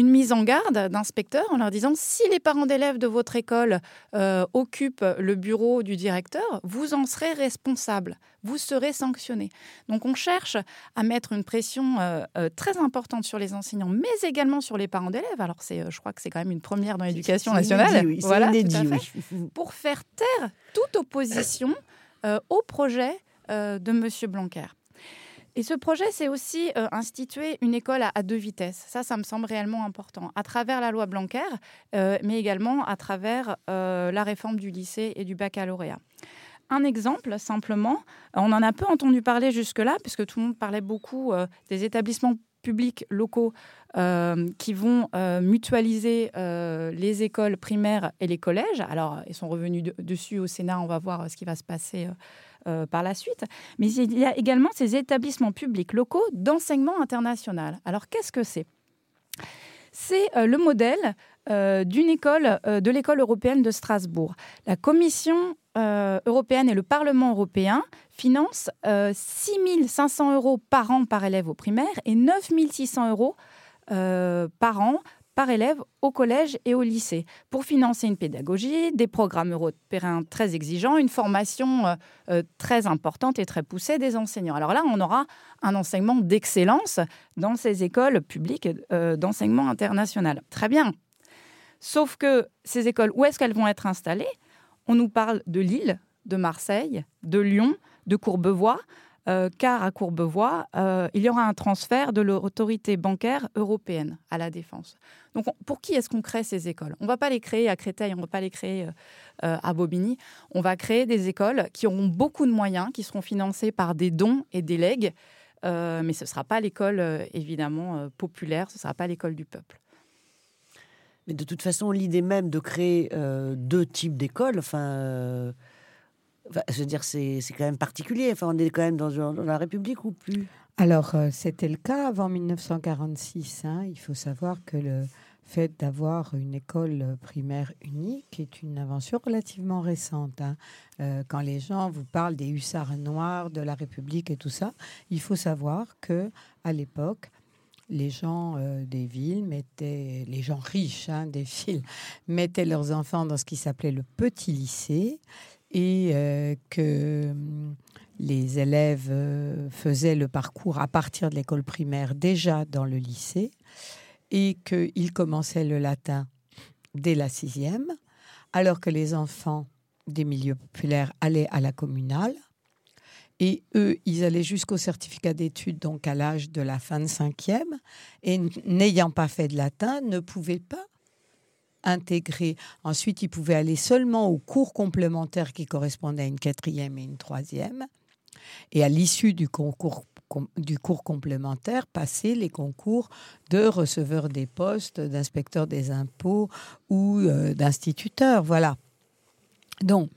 Speaker 3: une mise en garde d'inspecteurs en leur disant si les parents d'élèves de votre école euh, occupent le bureau du directeur, vous en serez responsable, vous serez sanctionné. Donc on cherche à mettre une pression euh, euh, très importante sur les enseignants, mais également sur les parents d'élèves. Alors c'est, je crois que c'est quand même une première dans l'éducation nationale.
Speaker 2: inédit, oui,
Speaker 3: Voilà, tout à
Speaker 2: inédit,
Speaker 3: fait
Speaker 2: oui.
Speaker 3: pour faire taire toute opposition au projet euh, de M. Blanquer. Et ce projet, c'est aussi euh, instituer une école à, deux vitesses. Ça, ça me semble réellement important. À travers la loi Blanquer, euh, mais également à travers euh, la réforme du lycée et du baccalauréat. Un exemple, simplement, on en a peu entendu parler jusque-là, puisque tout le monde parlait beaucoup euh, des établissements publics locaux euh, qui vont euh, mutualiser euh, les écoles primaires et les collèges. Alors, ils sont revenus de- dessus au Sénat, on va voir euh, ce qui va se passer euh, euh, par la suite. Mais il y a également ces établissements publics locaux d'enseignement international. Alors, qu'est-ce que c'est? C'est euh, le modèle euh, d'une école, euh, de l'école européenne de Strasbourg. La Commission euh, européenne et le Parlement européen financent euh, 6 500 euros par an par élève au primaire et 9 600 euros euh, par an par élève au collège et au lycée pour financer une pédagogie, des programmes européens très exigeants, une formation euh, euh, très importante et très poussée des enseignants. Alors là, on aura un enseignement d'excellence dans ces écoles publiques d'enseignement international. Très bien. Sauf que ces écoles, où est-ce qu'elles vont être installées? On nous parle de Lille, de Marseille, de Lyon, de Courbevoie, euh, car à Courbevoie, euh, il y aura un transfert de l'autorité bancaire européenne à la défense. Donc, on- pour qui est-ce qu'on crée ces écoles? On ne va pas les créer à Créteil, on ne va pas les créer euh, à Bobigny. On va créer des écoles qui auront beaucoup de moyens, qui seront financées par des dons et des legs, mais ce ne sera pas l'école, évidemment, populaire, ce ne sera pas l'école du peuple.
Speaker 2: Mais de toute façon, l'idée même de créer deux types d'écoles, enfin, je veux dire, c'est quand même particulier. Enfin, on est quand même dans, la République ou plus?
Speaker 5: Alors, euh, c'était le cas avant 1946. hein. Il faut savoir que le fait d'avoir une école primaire unique est une invention relativement récente. hein. Euh, quand les gens vous parlent des hussards noirs, de la République et tout ça, il faut savoir que à l'époque, les gens euh, des villes mettaient, les gens riches hein, des villes, mettaient leurs enfants dans ce qui s'appelait le petit lycée et euh, que hum, les élèves euh, faisaient le parcours à partir de l'école primaire déjà dans le lycée et qu'ils commençaient le latin dès la sixième, alors que les enfants des milieux populaires allaient à la communale. Et eux, ils allaient jusqu'au certificat d'études, donc à l'âge de la fin de cinquième, et n'ayant pas fait de latin, ne pouvaient pas intégrer. Ensuite, ils pouvaient aller seulement aux cours complémentaires qui correspondaient à une quatrième et une troisième. Et à l'issue du concours du cours complémentaire, passer les concours de receveur des postes, d'inspecteur des impôts ou euh, d'instituteur. Voilà. Donc,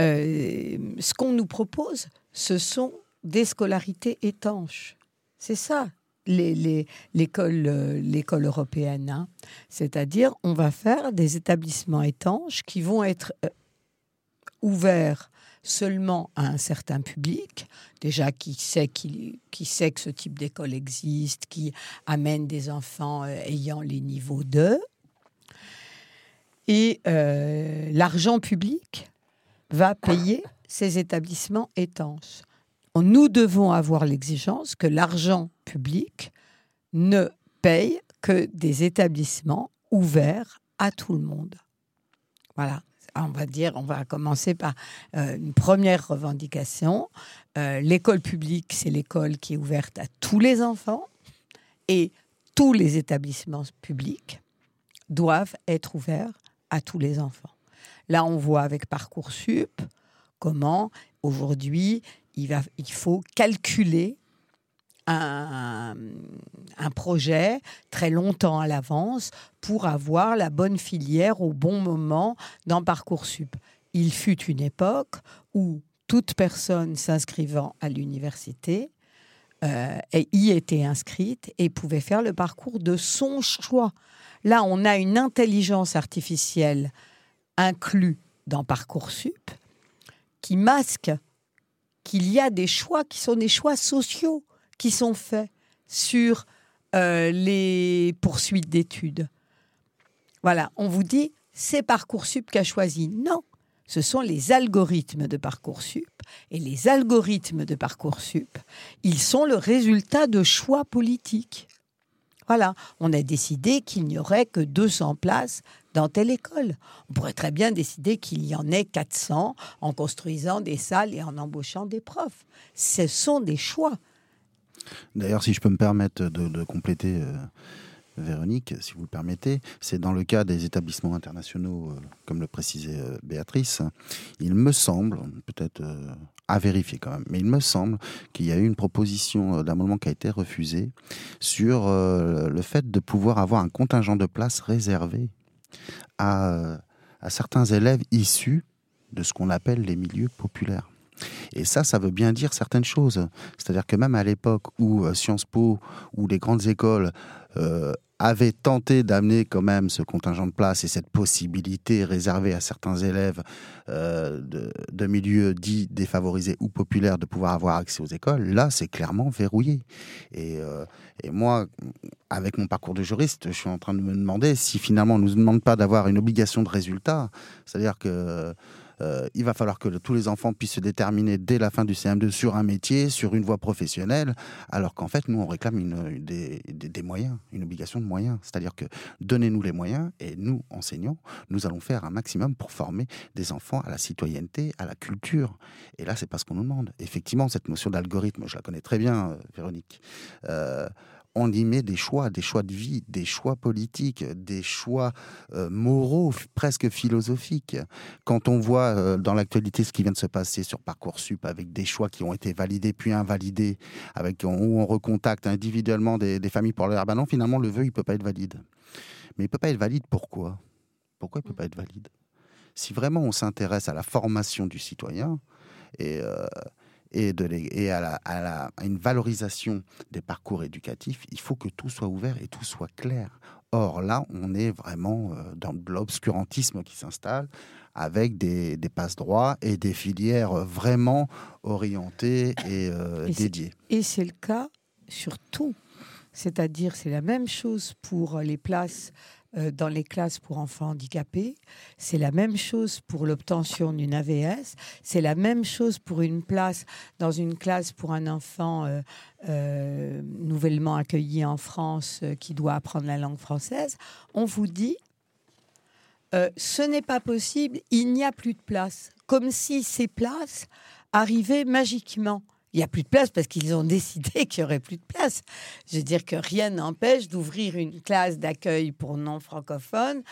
Speaker 5: euh, ce qu'on nous propose, ce sont des scolarités étanches. C'est ça, l'école euh, l'école européenne. Hein. C'est-à-dire, on va faire des établissements étanches qui vont être euh, ouverts seulement à un certain public, déjà qui sait, qui, sait que ce type d'école existe, qui amène des enfants euh, ayant les niveaux 2. Et l'argent public va payer ces établissements étanches nous devons avoir l'exigence que l'argent public ne paye que des établissements ouverts à tout le monde. Voilà. On va dire, on va commencer par euh, une première revendication. Euh, l'école publique, c'est l'école qui est ouverte à tous les enfants et tous les établissements publics doivent être ouverts à tous les enfants. Là, on voit avec Parcoursup comment aujourd'hui il, faut calculer un, projet très longtemps à l'avance pour avoir la bonne filière au bon moment dans Parcoursup. Il fut une époque où toute personne s'inscrivant à l'université euh, y était inscrite et pouvait faire le parcours de son choix. Là, on a une intelligence artificielle inclue dans Parcoursup qui masque qu'il y a des choix qui sont des choix sociaux qui sont faits sur euh, les poursuites d'études. Voilà, on vous dit, c'est Parcoursup qui a choisi. Non, ce sont les algorithmes de Parcoursup. Et les algorithmes de Parcoursup, ils sont le résultat de choix politiques. Voilà, on a décidé qu'il n'y aurait que 200 places dans telle école. On pourrait très bien décider qu'il y en ait 400 en construisant des salles et en embauchant des profs. Ce sont des choix.
Speaker 4: D'ailleurs, si je peux me permettre de, compléter, euh, Véronique, si vous le permettez, c'est dans le cas des établissements internationaux, euh, comme le précisait euh, Béatrice, il me semble, peut-être à vérifier quand même, mais il me semble qu'il y a eu une proposition d'amendement qui a été refusée sur le fait de pouvoir avoir un contingent de places réservé à, certains élèves issus de ce qu'on appelle les milieux populaires. Et ça, ça veut bien dire certaines choses. C'est-à-dire que même à l'époque où euh, Sciences Po ou les grandes écoles euh, avait tenté d'amener quand même ce contingent de place et cette possibilité réservée à certains élèves euh, de, milieux dits défavorisés ou populaires de pouvoir avoir accès aux écoles, là, c'est clairement verrouillé. Et, euh, et, moi, avec mon parcours de juriste, je suis en train de me demander si finalement on ne nous demande pas d'avoir une obligation de résultat. C'est-à-dire que euh, il va falloir que tous les enfants puissent se déterminer dès la fin du CM2 sur un métier, sur une voie professionnelle, alors qu'en fait, nous, on réclame des, moyens, une obligation de moyens. C'est-à-dire que donnez-nous les moyens et nous, enseignants, nous allons faire un maximum pour former des enfants à la citoyenneté, à la culture. Et là, c'est pas ce qu'on nous demande. Effectivement, cette notion d'algorithme, je la connais très bien, euh, Véronique. Euh, on y met des choix, des choix de vie, des choix politiques, des choix euh, moraux, presque philosophiques. Quand on voit euh, dans l'actualité ce qui vient de se passer sur Parcoursup avec des choix qui ont été validés puis invalidés, avec où on recontacte individuellement des, familles pour leur dire bah non, finalement le vœu il peut pas être valide. Mais il peut pas être valide pourquoi? Pourquoi il peut pas être valide? Si vraiment on s'intéresse à la formation du citoyen et euh, et, de et à, la, à, une valorisation des parcours éducatifs, il faut que tout soit ouvert et tout soit clair. Or, là, on est vraiment euh, dans de l'obscurantisme qui s'installe avec des, des passe-droits et des filières vraiment orientées et, euh, dédiées.
Speaker 5: Et c'est le cas sur tout. c'est-à-dire c'est la même chose pour les places dans les classes pour enfants handicapés. C'est la même chose pour l'obtention d'une AVS. C'est la même chose pour une place dans une classe pour un enfant euh, euh, nouvellement accueilli en France qui doit apprendre la langue française. On vous dit, ce n'est pas possible, il n'y a plus de place. Comme si ces places arrivaient magiquement il n'y a plus de place parce qu'ils ont décidé qu'il n'y aurait plus de place. Je veux dire que rien n'empêche d'ouvrir une classe d'accueil pour non-francophones,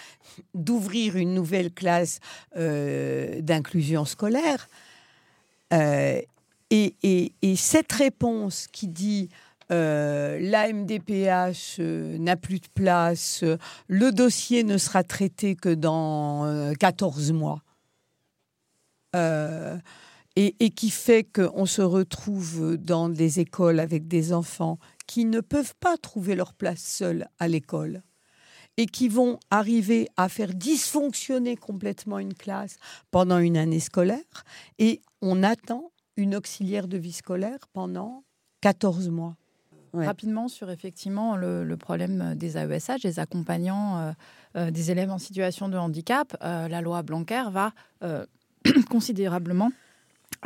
Speaker 5: d'ouvrir une nouvelle classe euh, d'inclusion scolaire. Euh, et, cette réponse qui dit euh, MDPH n'a plus de place, le dossier ne sera traité que dans 14 mois et, qui fait qu'on se retrouve dans des écoles avec des enfants qui ne peuvent pas trouver leur place seuls à l'école et qui vont arriver à faire dysfonctionner complètement une classe pendant une année scolaire et on attend une auxiliaire de vie scolaire pendant 14 mois.
Speaker 3: Rapidement sur effectivement le, problème des AESH, des accompagnants euh, euh, des élèves en situation de handicap, euh, la loi Blanquer va considérablement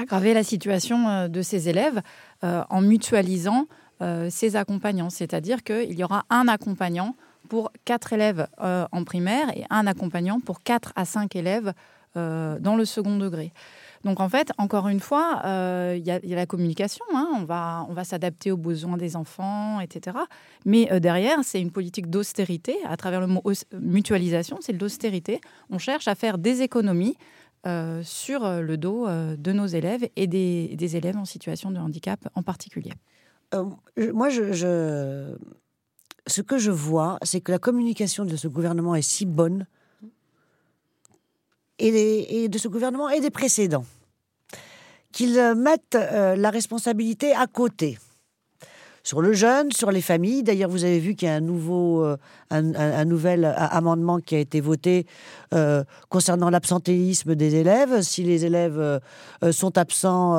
Speaker 3: aggraver la situation euh, de ces élèves euh, en mutualisant ces euh, accompagnants. C'est-à-dire qu'il y aura un accompagnant pour quatre élèves en primaire et un accompagnant pour quatre à cinq élèves dans le second degré. Donc en fait, encore une fois, il y, a la communication. Hein. on va, on va s'adapter aux besoins des enfants, etc. Mais derrière, c'est une politique d'austérité. À travers le mot mutualisation, c'est l'austérité. On cherche à faire des économies euh, sur euh, le dos euh, de nos élèves et des, élèves en situation de handicap en particulier.
Speaker 2: moi, ce que je vois, c'est que la communication de ce gouvernement est si bonne, et de ce gouvernement et des précédents, qu'ils mettent la responsabilité à côté sur le jeune, sur les familles. D'ailleurs, vous avez vu qu'il y a un nouveau, euh, nouvel amendement qui a été voté euh, concernant l'absentéisme des élèves. Si les élèves euh, sont absents,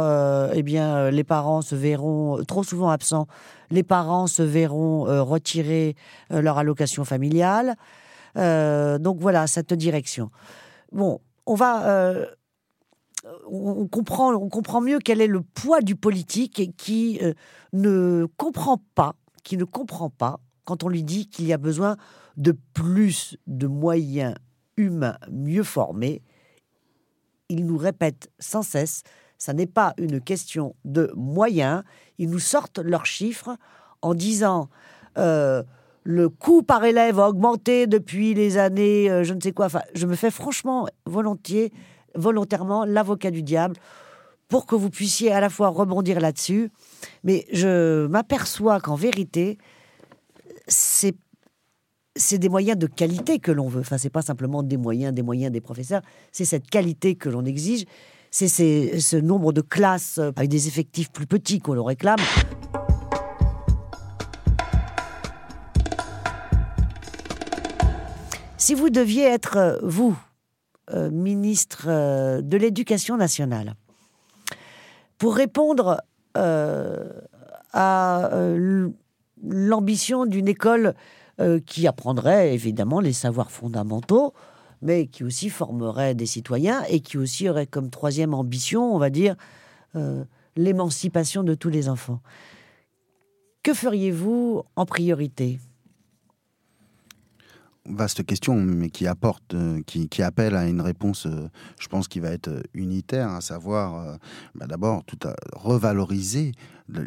Speaker 2: eh bien, les parents se verront trop souvent absents. Les parents se verront retirer leur allocation familiale. donc voilà cette direction. Bon, on va on comprend, on comprend mieux quel est le poids du politique qui euh, ne comprend pas, qui ne comprend pas quand on lui dit qu'il y a besoin de plus de moyens humains mieux formés. Il nous répète sans cesse, ça n'est pas une question de moyens. Ils nous sortent leurs chiffres en disant euh, le coût par élève a augmenté depuis les années, euh, je ne sais quoi. Enfin, je me fais franchement volontiers volontairement l'avocat du diable pour que vous puissiez à la fois rebondir là-dessus. Mais je m'aperçois qu'en vérité, c'est c'est des moyens de qualité que l'on veut. Enfin, c'est pas simplement des moyens, des moyens des professeurs. C'est cette qualité que l'on exige. C'est ce nombre de classes avec des effectifs plus petits qu'on le réclame. Si vous deviez être, vous, euh, ministre euh, de l'Éducation nationale. Pour répondre euh, à l'ambition d'une école qui apprendrait évidemment les savoirs fondamentaux, mais qui aussi formerait des citoyens et qui aussi aurait comme troisième ambition, on va dire, l'émancipation de tous les enfants. Que feriez-vous en priorité?
Speaker 4: Vaste question, mais qui apporte, euh, qui, appelle à une réponse, euh, je pense, qui va être euh, unitaire, à savoir, bah, d'abord, tout à revaloriser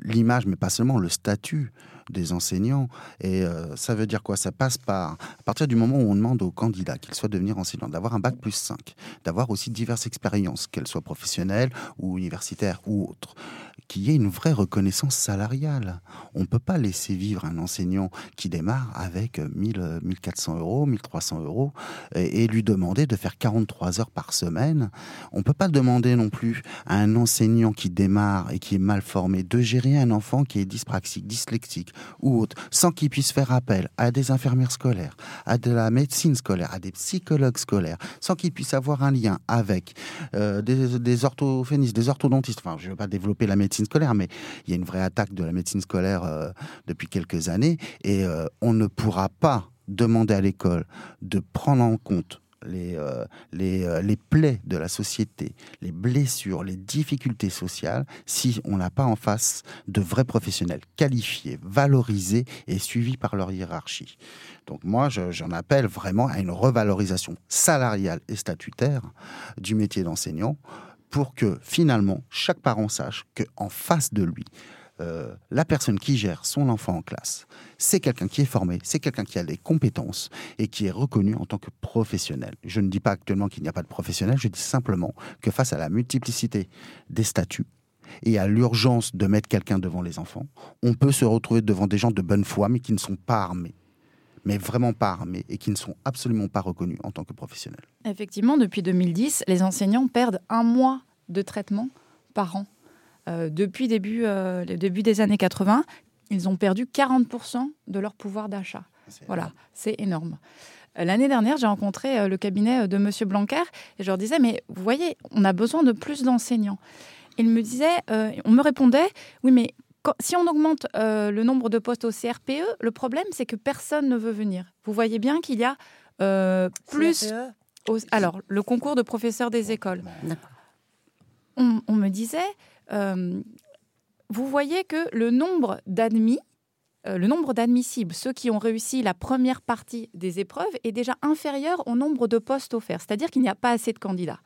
Speaker 4: l'image, mais pas seulement le statut des enseignants. Et ça veut dire quoi? Ça passe par, à partir du moment où on demande aux candidats qu'ils soient devenir enseignants, d'avoir un bac plus 5, d'avoir aussi diverses expériences, qu'elles soient professionnelles ou universitaires ou autres, qu'il y ait une vraie reconnaissance salariale. On ne peut pas laisser vivre un enseignant qui démarre avec 1000, 1400 euros, 1300 euros et, lui demander de faire 43 heures par semaine. On ne peut pas demander non plus à un enseignant qui démarre et qui est mal formé de gérer un enfant qui est dyspraxique, dyslexique, ou autres, sans qu'ils puissent faire appel à des infirmières scolaires, à de la médecine scolaire, à des psychologues scolaires, sans qu'ils puissent avoir un lien avec euh, des, orthophonistes, des orthodontistes. Enfin, je ne veux pas développer la médecine scolaire, mais il y a une vraie attaque de la médecine scolaire euh, depuis quelques années, et euh, on ne pourra pas demander à l'école de prendre en compte les, euh, les, euh, les, plaies de la société, les blessures, les difficultés sociales, si on n'a pas en face de vrais professionnels qualifiés, valorisés et suivis par leur hiérarchie. Donc moi, j'en appelle vraiment à une revalorisation salariale et statutaire du métier d'enseignant pour que finalement chaque parent sache qu'en face de lui, euh, la personne qui gère son enfant en classe, c'est quelqu'un qui est formé, c'est quelqu'un qui a des compétences et qui est reconnu en tant que professionnel. Je ne dis pas actuellement qu'il n'y a pas de professionnel, je dis simplement que face à la multiplicité des statuts, et à l'urgence de mettre quelqu'un devant les enfants, on peut se retrouver devant des gens de bonne foi mais qui ne sont pas armés mais vraiment pas armés et qui ne sont absolument pas reconnus en tant que professionnels.
Speaker 3: Effectivement, depuis 2010, les enseignants perdent un mois de traitement par an. Euh, depuis début, euh, le début des années 80, ils ont perdu 40% de leur pouvoir d'achat. Voilà, c'est énorme. Euh, l'année dernière, j'ai rencontré le cabinet de Monsieur Blanquer et je leur disais, mais vous voyez, on a besoin de plus d'enseignants. Il me disait, on me répondait, oui, mais si on augmente le nombre de postes au CRPE, le problème, c'est que personne ne veut venir. Vous voyez bien qu'il y a plus...
Speaker 2: CRPE
Speaker 3: alors, le concours de professeurs des écoles. On, on, me disait, euh, vous voyez que le nombre d'admis, euh, le nombre d'admissibles, ceux qui ont réussi la première partie des épreuves, est déjà inférieur au nombre de postes offerts. C'est-à-dire qu'il n'y a pas assez de candidats.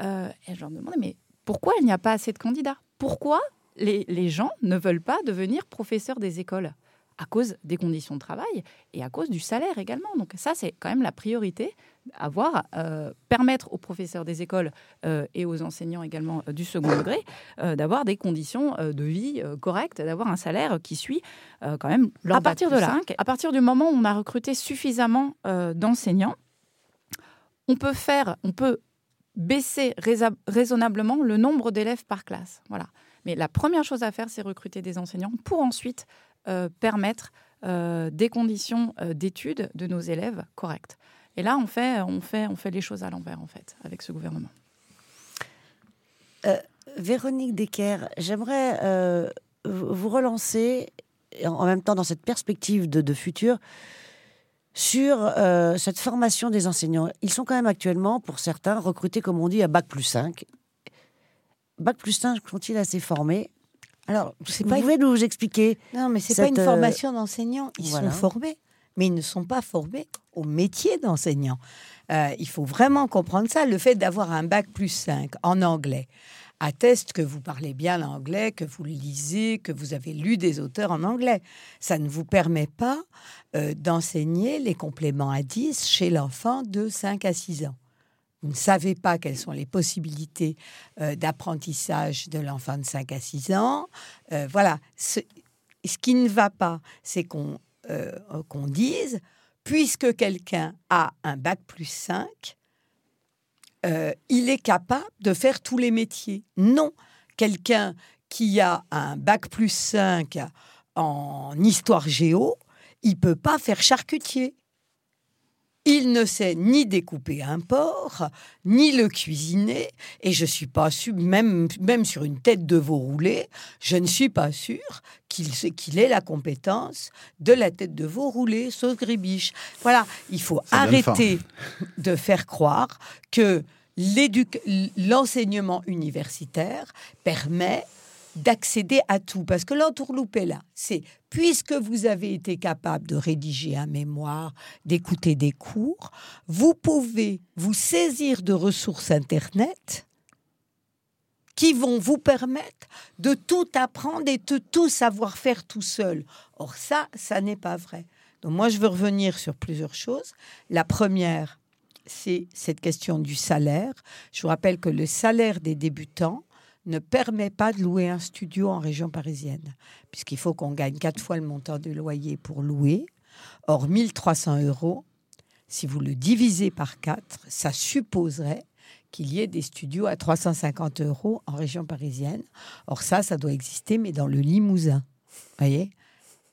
Speaker 3: Euh, et je leur demandais, mais pourquoi il n'y a pas assez de candidats? Pourquoi les, les gens ne veulent pas devenir professeurs des écoles? À cause des conditions de travail et à cause du salaire également. Donc ça, c'est quand même la priorité, avoir, euh, permettre aux professeurs des écoles euh, et aux enseignants également euh, du second degré d'avoir des conditions de vie correctes, d'avoir un salaire qui suit quand même leur à partir de là. À partir du moment où on a recruté suffisamment d'enseignants, on peut faire, on peut baisser raisonnablement le nombre d'élèves par classe. Voilà. Mais la première chose à faire, c'est recruter des enseignants pour ensuite permettre des conditions d'études de nos élèves correctes. Et là, on fait, on fait, on fait les choses à l'envers, en fait, avec ce gouvernement.
Speaker 2: Véronique Decker, j'aimerais vous relancer, en même temps dans cette perspective de, de futur, sur cette formation des enseignants. Ils sont quand même actuellement, pour certains, recrutés, comme on dit, à Bac plus 5. Bac plus 5 sont-ils assez formés?
Speaker 5: Alors,
Speaker 2: c'est vous pouvez nous expliquer
Speaker 5: Non, mais c'est pas une euh, formation d'enseignants. Ils sont formés, mais ils ne sont pas formés au métier d'enseignant. Euh, il faut vraiment comprendre ça. Le fait d'avoir un bac plus 5 en anglais atteste que vous parlez bien l'anglais, que vous lisez, que vous avez lu des auteurs en anglais. Ça ne vous permet pas euh, d'enseigner les compléments à 10 chez l'enfant de 5 à 6 ans vous ne savez pas quelles sont les possibilités euh, d'apprentissage de l'enfant de 5 à 6 ans. Voilà. Ce, qui ne va pas, c'est qu'on euh, qu'on dise, puisque quelqu'un a un bac plus 5, il est capable de faire tous les métiers. Non, quelqu'un qui a un bac plus 5 en histoire géo, il peut pas faire charcutier. Il ne sait ni découper un porc, ni le cuisiner, et je suis pas sûr, même, même sur une tête de veau roulé, je ne suis pas sûr qu'il qu'il ait la compétence de la tête de veau roulé, sauce gribiche. Voilà, il faut arrêter de faire croire que l'enseignement universitaire permet d'accéder à tout. Parce que l'entourloupe est là. C'est puisque vous avez été capable de rédiger un mémoire, d'écouter des cours, vous pouvez vous saisir de ressources Internet qui vont vous permettre de tout apprendre et de tout savoir faire tout seul. Or ça, ça n'est pas vrai. Donc moi, je veux revenir sur plusieurs choses. La première, c'est cette question du salaire. Je vous rappelle que le salaire des débutants, ne permet pas de louer un studio en région parisienne, puisqu'il faut qu'on gagne quatre fois le montant du loyer pour louer. Or, 1300 euros, si vous le divisez par quatre, ça supposerait qu'il y ait des studios à 350 euros en région parisienne. Or, ça, ça doit exister, mais dans le Limousin. voyez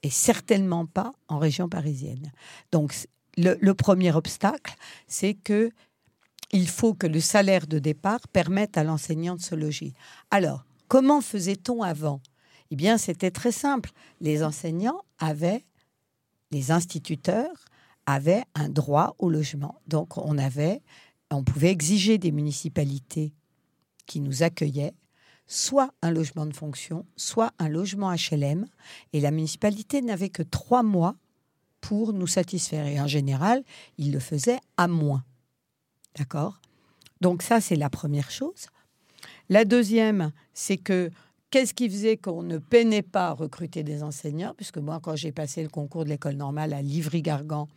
Speaker 5: et certainement pas en région parisienne. Donc le, le premier obstacle, c'est que il faut que le salaire de départ permette à l'enseignant de se loger. Alors, comment faisait-on avant? Eh bien, c'était très simple. Les enseignants avaient, les instituteurs avaient un droit au logement. Donc, on avait, on pouvait exiger des municipalités qui nous accueillaient soit un logement de fonction, soit un logement HLM. Et la municipalité n'avait que trois mois pour nous satisfaire. Et en général, il le faisait à moins. D'accord? Donc ça, c'est la première chose. La deuxième, c'est que qu'est-ce qui faisait qu'on ne peinait pas à recruter des enseignants? Puisque moi, quand j'ai passé le concours de l'école normale à Livry-Gargan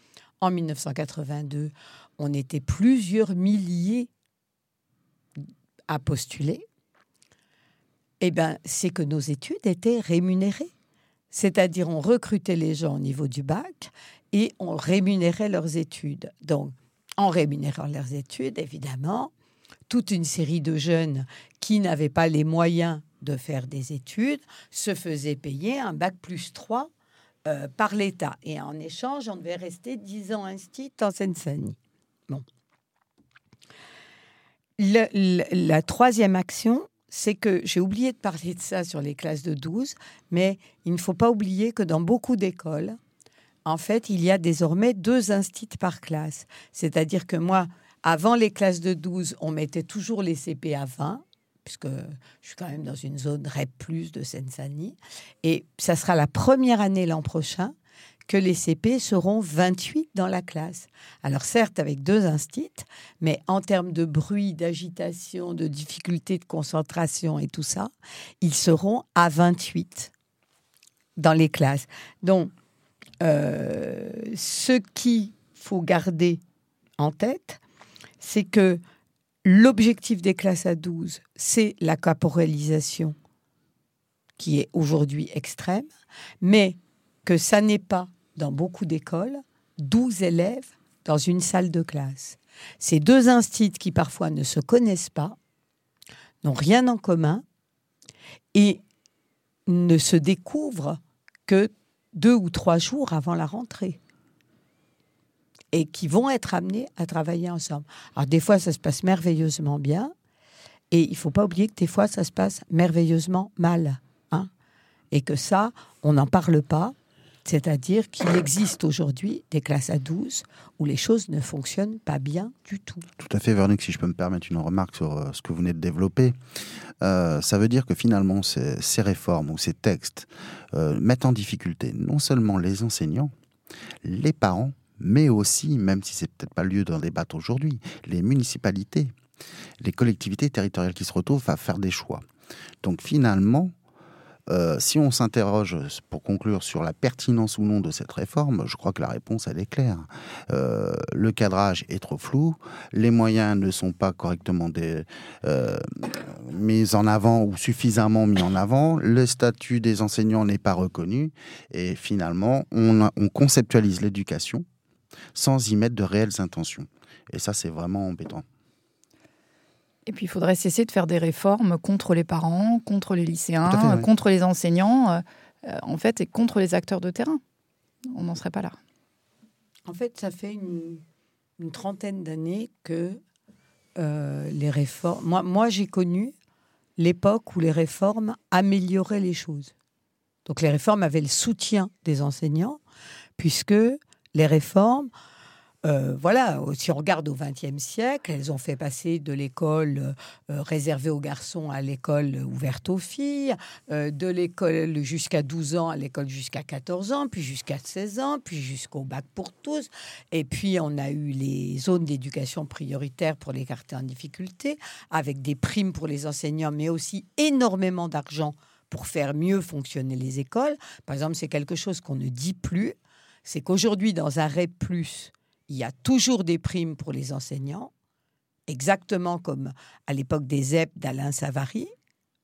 Speaker 5: en 1982, on était plusieurs milliers à postuler. Eh bien, c'est que nos études étaient rémunérées. C'est-à-dire, on recrutait les gens au niveau du bac et on rémunérait leurs études. Donc, en rémunérant leurs études, évidemment, toute une série de jeunes qui n'avaient pas les moyens de faire des études se faisaient payer un bac plus 3 euh, par l'État. Et en échange, on devait rester 10 ans instit en Seine-Saint-Denis. Bon. la troisième action, c'est que j'ai oublié de parler de ça sur les classes de 12, mais il ne faut pas oublier que dans beaucoup d'écoles, en fait, il y a désormais deux instits par classe. C'est-à-dire que moi, avant les classes de 12, on mettait toujours les CP à 20, puisque je suis quand même dans une zone REP+, de Seine-Saint-Denis. Et ça sera la première année l'an prochain que les CP seront 28 dans la classe. Alors certes avec deux instits, mais en termes de bruit, d'agitation, de difficulté de concentration et tout ça, ils seront à 28 dans les classes. Donc ce qu'il faut garder en tête, c'est que l'objectif des classes à 12, c'est la caporalisation qui est aujourd'hui extrême, mais que ça n'est pas, dans beaucoup d'écoles, 12 élèves dans une salle de classe. Ces deux instituts qui parfois ne se connaissent pas, n'ont rien en commun et ne se découvrent que deux ou trois jours avant la rentrée et qui vont être amenés à travailler ensemble. Alors des fois, ça se passe merveilleusement bien, et il faut pas oublier que des fois, ça se passe merveilleusement mal, hein, et que ça, on n'en parle pas. C'est-à-dire qu'il existe aujourd'hui des classes à 12 où les choses ne fonctionnent pas bien du tout.
Speaker 4: Tout à fait, Véronique, si je peux me permettre une remarque sur euh, ce que vous venez de développer. Euh, ça veut dire que finalement, ces, réformes ou ces textes euh, mettent en difficulté non seulement les enseignants, les parents, mais aussi, même si c'est peut-être pas le lieu d'en débattre aujourd'hui, les municipalités, les collectivités territoriales qui se retrouvent à faire des choix. Donc finalement, euh, si on s'interroge, pour conclure, sur la pertinence ou non de cette réforme, je crois que la réponse, est claire. Euh, le cadrage est trop flou, les moyens ne sont pas correctement euh, mis en avant ou suffisamment mis en avant, le statut des enseignants n'est pas reconnu, et finalement, on, on conceptualise l'éducation sans y mettre de réelles intentions. Et ça, c'est vraiment embêtant.
Speaker 3: Et puis, il faudrait cesser de faire des réformes contre les parents, contre les lycéens, contre les enseignants, euh, en fait, et contre les acteurs de terrain. On n'en serait pas là.
Speaker 5: En fait, ça fait une, trentaine d'années que euh, les réformes. Moi, moi j'ai connu l'époque où les réformes amélioraient les choses. Donc, les réformes avaient le soutien des enseignants, puisque les réformes, euh, voilà, si on regarde au XXe siècle, elles ont fait passer de l'école euh, réservée aux garçons à l'école ouverte aux filles, euh, de l'école jusqu'à 12 ans à l'école jusqu'à 14 ans, puis jusqu'à 16 ans, puis jusqu'au bac pour tous. Et puis on a eu les zones d'éducation prioritaire pour les quartiers en difficulté, avec des primes pour les enseignants, mais aussi énormément d'argent pour faire mieux fonctionner les écoles. Par exemple, c'est quelque chose qu'on ne dit plus, c'est qu'aujourd'hui, dans un REP, il y a toujours des primes pour les enseignants, exactement comme à l'époque des ZEP d'Alain Savary,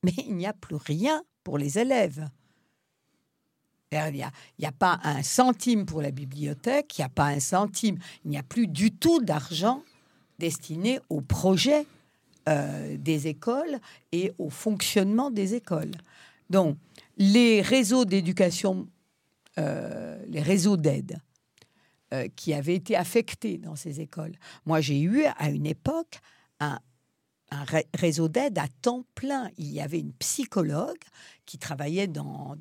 Speaker 5: mais il n'y a plus rien pour les élèves. Il n'y a, pas un centime pour la bibliothèque, il n'y a pas un centime, il n'y a plus du tout d'argent destiné au projet euh, des écoles et au fonctionnement des écoles. Donc, les réseaux d'éducation euh, les réseaux d'aide euh, qui avaient été affectés dans ces écoles. Moi, j'ai eu à une époque un, un ré- réseau d'aide à temps plein. Il y avait une psychologue qui travaillait dans,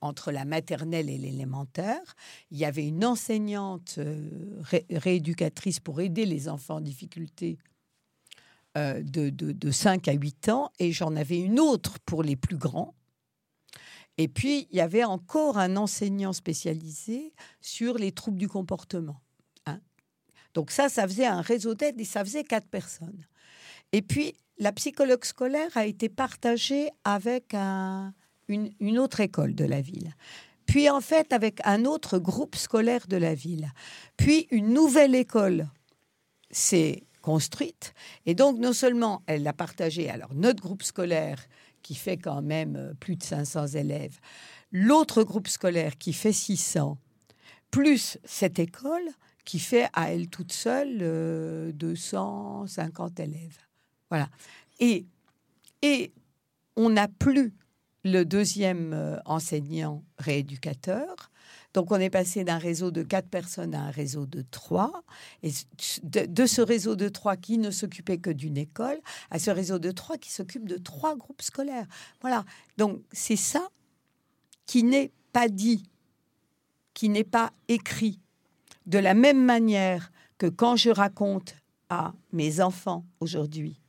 Speaker 5: entre la maternelle et l'élémentaire. Il y avait une enseignante euh, ré- rééducatrice pour aider les enfants en difficulté euh, de, de, de 5 à 8 ans. Et j'en avais une autre pour les plus grands. Et puis, il y avait encore un enseignant spécialisé sur les troubles du comportement. hein. Donc ça, ça faisait un réseau d'aide et ça faisait quatre personnes. Et puis, la psychologue scolaire a été partagée avec un- une, une autre école de la ville. Puis, en fait, avec un autre groupe scolaire de la ville. Puis, une nouvelle école s'est construite. Et donc, non seulement elle l'a partagée, alors notre groupe scolaire, qui fait quand même euh, plus de 500 élèves, l'autre groupe scolaire qui fait 600, plus cette école qui fait à elle toute seule euh, 250 élèves. Voilà. Et, et on n'a plus le deuxième euh, enseignant rééducateur. Donc, on est passé d'un réseau de quatre personnes à un réseau de trois. Et de, ce réseau de trois qui ne s'occupait que d'une école à ce réseau de trois qui s'occupe de trois groupes scolaires. Voilà. Donc, c'est ça qui n'est pas dit, qui n'est pas écrit. De la même manière que quand je raconte à mes enfants aujourd'hui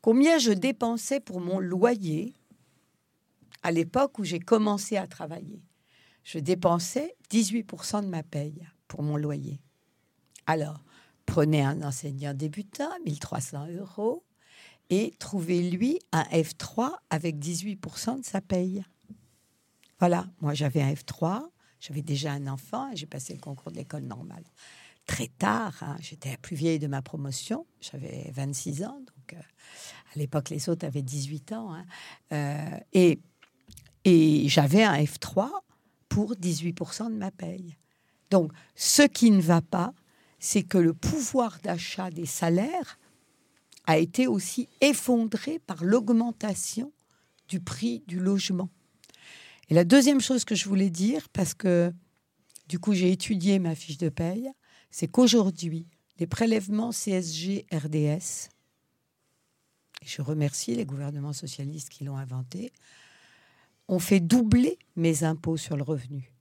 Speaker 5: combien je dépensais pour mon loyer à l'époque où j'ai commencé à travailler. Je dépensais 18% de ma paye pour mon loyer. Alors, prenez un enseignant débutant, 1300 euros, et trouvez-lui un F3 avec 18% de sa paye. Voilà, moi j'avais un F3, j'avais déjà un enfant j'ai passé le concours de l'école normale. Très tard, hein, j'étais la plus vieille de ma promotion, j'avais 26 ans, donc euh, à l'époque les autres avaient 18 ans. hein. Euh, et et j'avais un F3 pour 18% de ma paye. Donc, ce qui ne va pas, c'est que le pouvoir d'achat des salaires a été aussi effondré par l'augmentation du prix du logement. Et la deuxième chose que je voulais dire, parce que du coup j'ai étudié ma fiche de paye, c'est qu'aujourd'hui, les prélèvements CSG RDS, et je remercie les gouvernements socialistes qui l'ont inventé, ont fait doubler mes impôts sur le revenu.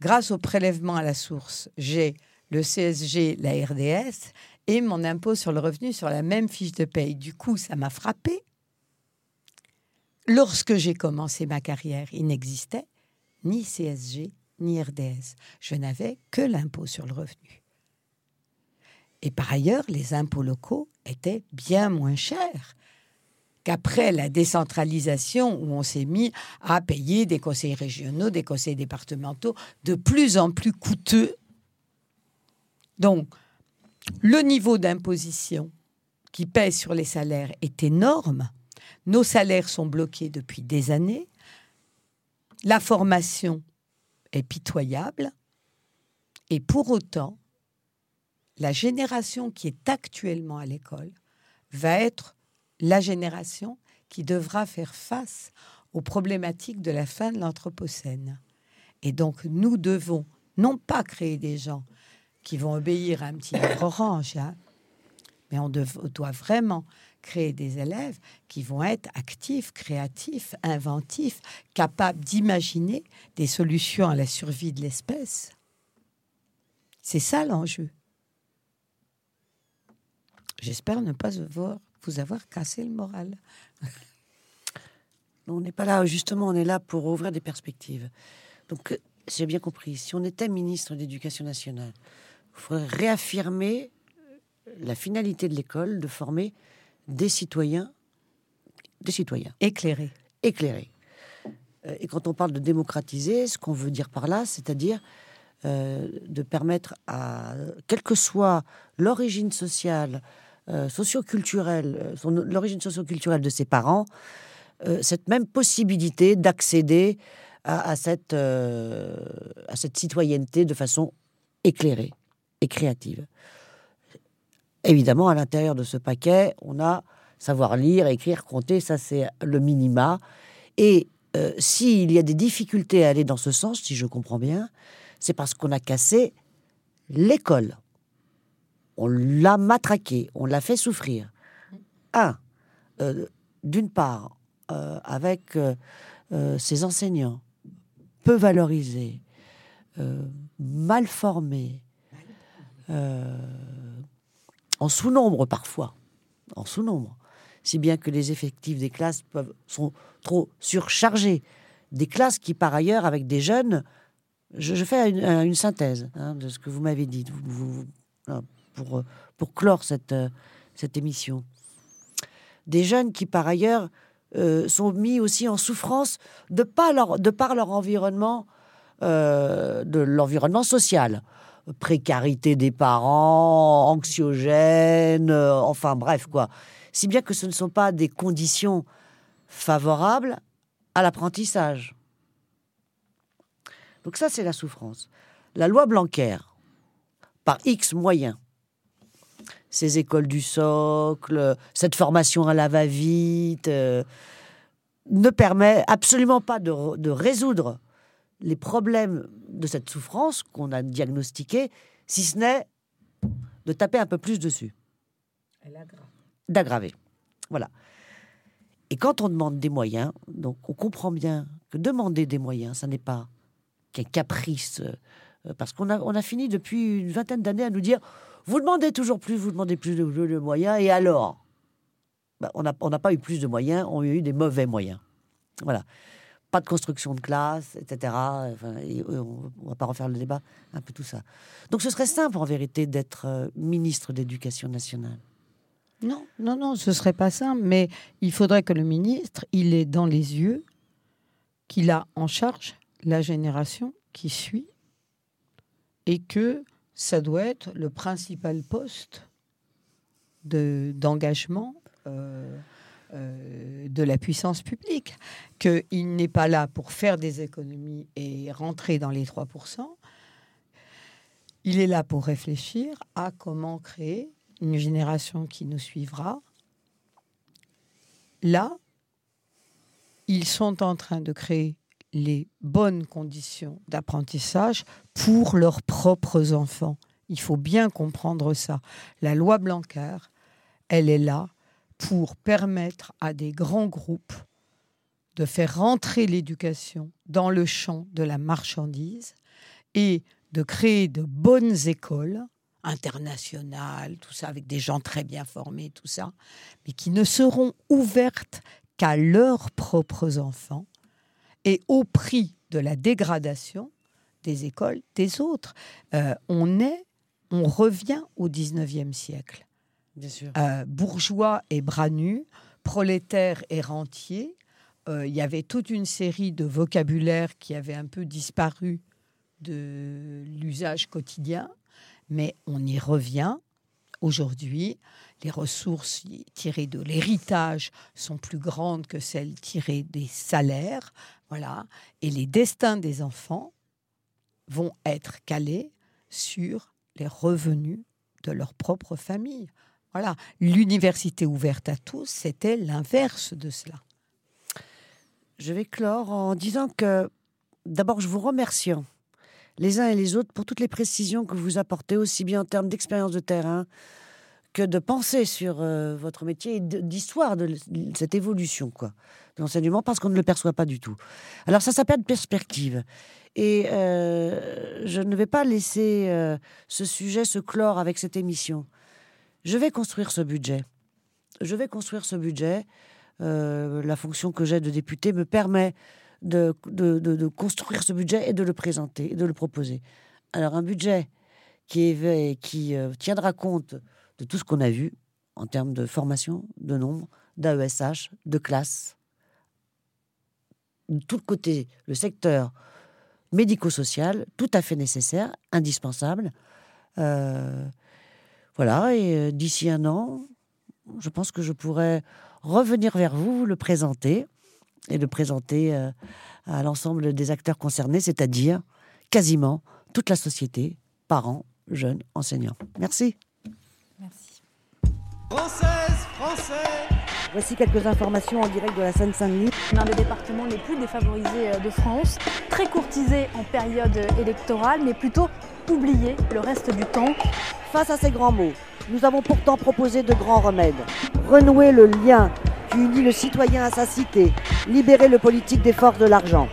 Speaker 5: Grâce au prélèvement à la source, j'ai le CSG, la RDS et mon impôt sur le revenu sur la même fiche de paye. Du coup, ça m'a frappé. Lorsque j'ai commencé ma carrière, il n'existait ni CSG ni RDS. Je n'avais que l'impôt sur le revenu. Et par ailleurs, les impôts locaux étaient bien moins chers qu'après la décentralisation où on s'est mis à payer des conseils régionaux, des conseils départementaux de plus en plus coûteux. Donc, le niveau d'imposition qui pèse sur les salaires est énorme. Nos salaires sont bloqués depuis des années. La formation est pitoyable. Et pour autant, la génération qui est actuellement à l'école va être la génération qui devra faire face aux problématiques de la fin de l'Anthropocène. Et donc, nous devons non pas créer des gens qui vont obéir à un petit livre orange, hein, mais on, on doit vraiment créer des élèves qui vont être actifs, créatifs, inventifs, capables d'imaginer des solutions à la survie de l'espèce. C'est ça l'enjeu. J'espère ne pas avoir- vous avoir cassé le moral.
Speaker 2: On n'est pas là, justement, on est là pour ouvrir des perspectives. Donc, euh, j'ai bien compris, si on était ministre de l'Éducation nationale, il faudrait réaffirmer la finalité de l'école de former des citoyens, des citoyens
Speaker 5: Éclairé.
Speaker 2: éclairés. Euh, Et quand on parle de démocratiser, ce qu'on veut dire par là, c'est-à-dire euh, de permettre à, quelle que soit l'origine sociale, euh, socioculturelle, euh, son- l'origine socioculturelle de ses parents, euh, cette même possibilité d'accéder à, cette, à cette citoyenneté de façon éclairée et créative. Évidemment, à l'intérieur de ce paquet, on a savoir lire, écrire, compter, ça c'est le minima. Et s'il y a des difficultés à aller dans ce sens, si je comprends bien, c'est parce qu'on a cassé l'école. On l'a matraqué, on l'a fait souffrir. Un, euh, d'une part, euh, avec ses enseignants peu valorisés, mal formés, en sous-nombre parfois, en sous-nombre, si bien que les effectifs des classes sont trop surchargés. Des classes qui, par ailleurs, avec des jeunes, je, fais une, synthèse hein, de ce que vous m'avez dit pour, pour clore cette, cette émission. Des jeunes qui, par ailleurs, euh, sont mis aussi en souffrance de, pas leur, de par leur environnement, euh, de l'environnement social. Précarité des parents, anxiogène, euh, enfin bref, quoi si bien que ce ne sont pas des conditions favorables à l'apprentissage. Donc ça, c'est la souffrance. La loi Blanquer, par X moyens, ces écoles du socle, cette formation à la va-vite, euh, ne permet absolument pas de, de, résoudre les problèmes de cette souffrance qu'on a diagnostiquée, si ce n'est de taper un peu plus dessus. D'aggraver. Voilà. Et quand on demande des moyens, donc on comprend bien que demander des moyens, ça n'est pas qu'un caprice, euh, parce qu'on a, on a fini depuis une vingtaine d'années à nous dire vous demandez toujours plus, vous demandez plus de, moyens, et alors ben, On n'a pas eu plus de moyens, on a eu des mauvais moyens. Voilà. Pas de construction de classe, etc. Enfin, on ne va pas refaire le débat, un peu tout ça. Donc ce serait simple en vérité d'être euh, ministre d'éducation nationale.
Speaker 5: Non, non, non, ce serait pas simple, mais il faudrait que le ministre, il ait dans les yeux qu'il a en charge la génération qui suit et que ça doit être le principal poste d'engagement euh, euh, de la puissance publique. Qu'il n'est pas là pour faire des économies et rentrer dans les 3%. Il est là pour réfléchir à comment créer une génération qui nous suivra, là, ils sont en train de créer les bonnes conditions d'apprentissage pour leurs propres enfants. Il faut bien comprendre ça. La loi Blanquer, elle est là pour permettre à des grands groupes de faire rentrer l'éducation dans le champ de la marchandise et de créer de bonnes écoles internationales, tout ça, avec des gens très bien formés, tout ça, mais qui ne seront ouvertes qu'à leurs propres enfants et au prix de la dégradation des écoles des autres. Euh, on est, on revient au 19e siècle.
Speaker 2: Bien sûr.
Speaker 5: Euh, bourgeois et bras nus, prolétaires et rentiers. Euh, il y avait toute une série de vocabulaires qui avaient un peu disparu de l'usage quotidien mais on y revient. Aujourd'hui, les ressources tirées de l'héritage sont plus grandes que celles tirées des salaires, voilà, et les destins des enfants vont être calés sur les revenus de leur propre famille. Voilà, l'université ouverte à tous, c'était l'inverse de cela.
Speaker 2: Je vais clore en disant que d'abord je vous remercie les uns et les autres pour toutes les précisions que vous apportez, aussi bien en termes d'expérience de terrain que de pensée sur euh, votre métier et d'histoire de, cette évolution quoi, de l'enseignement, parce qu'on ne le perçoit pas du tout. Alors ça s'appelle perspective. Et euh, je ne vais pas laisser euh, ce sujet se clore avec cette émission. Je vais construire ce budget. Je vais construire ce budget. la fonction que j'ai de député me permet de, de, construire ce budget et de le présenter et de le proposer. Alors un budget qui, qui tiendra compte de tout ce qu'on a vu en termes de formation, de nombre, d'AESH, de classe, tout le côté, le secteur médico-social, tout à fait nécessaire, indispensable. Euh, voilà, et euh, d'ici un an, je pense que je pourrais revenir vers vous, le présenter et de présenter euh, à l'ensemble des acteurs concernés, c'est-à-dire quasiment toute la société, parents, jeunes, enseignants. Merci.
Speaker 3: Merci.
Speaker 1: Française, Français
Speaker 2: Voici quelques informations en direct de la Seine-Saint-Denis.
Speaker 6: L'un des départements les plus défavorisés de France, très courtisé en période électorale, mais plutôt oublié le reste du temps.
Speaker 2: Face à ces grands mots, nous avons pourtant proposé de grands remèdes. Renouer le lien qui unit le citoyen à sa cité, libérer le politique des forces de l'argent.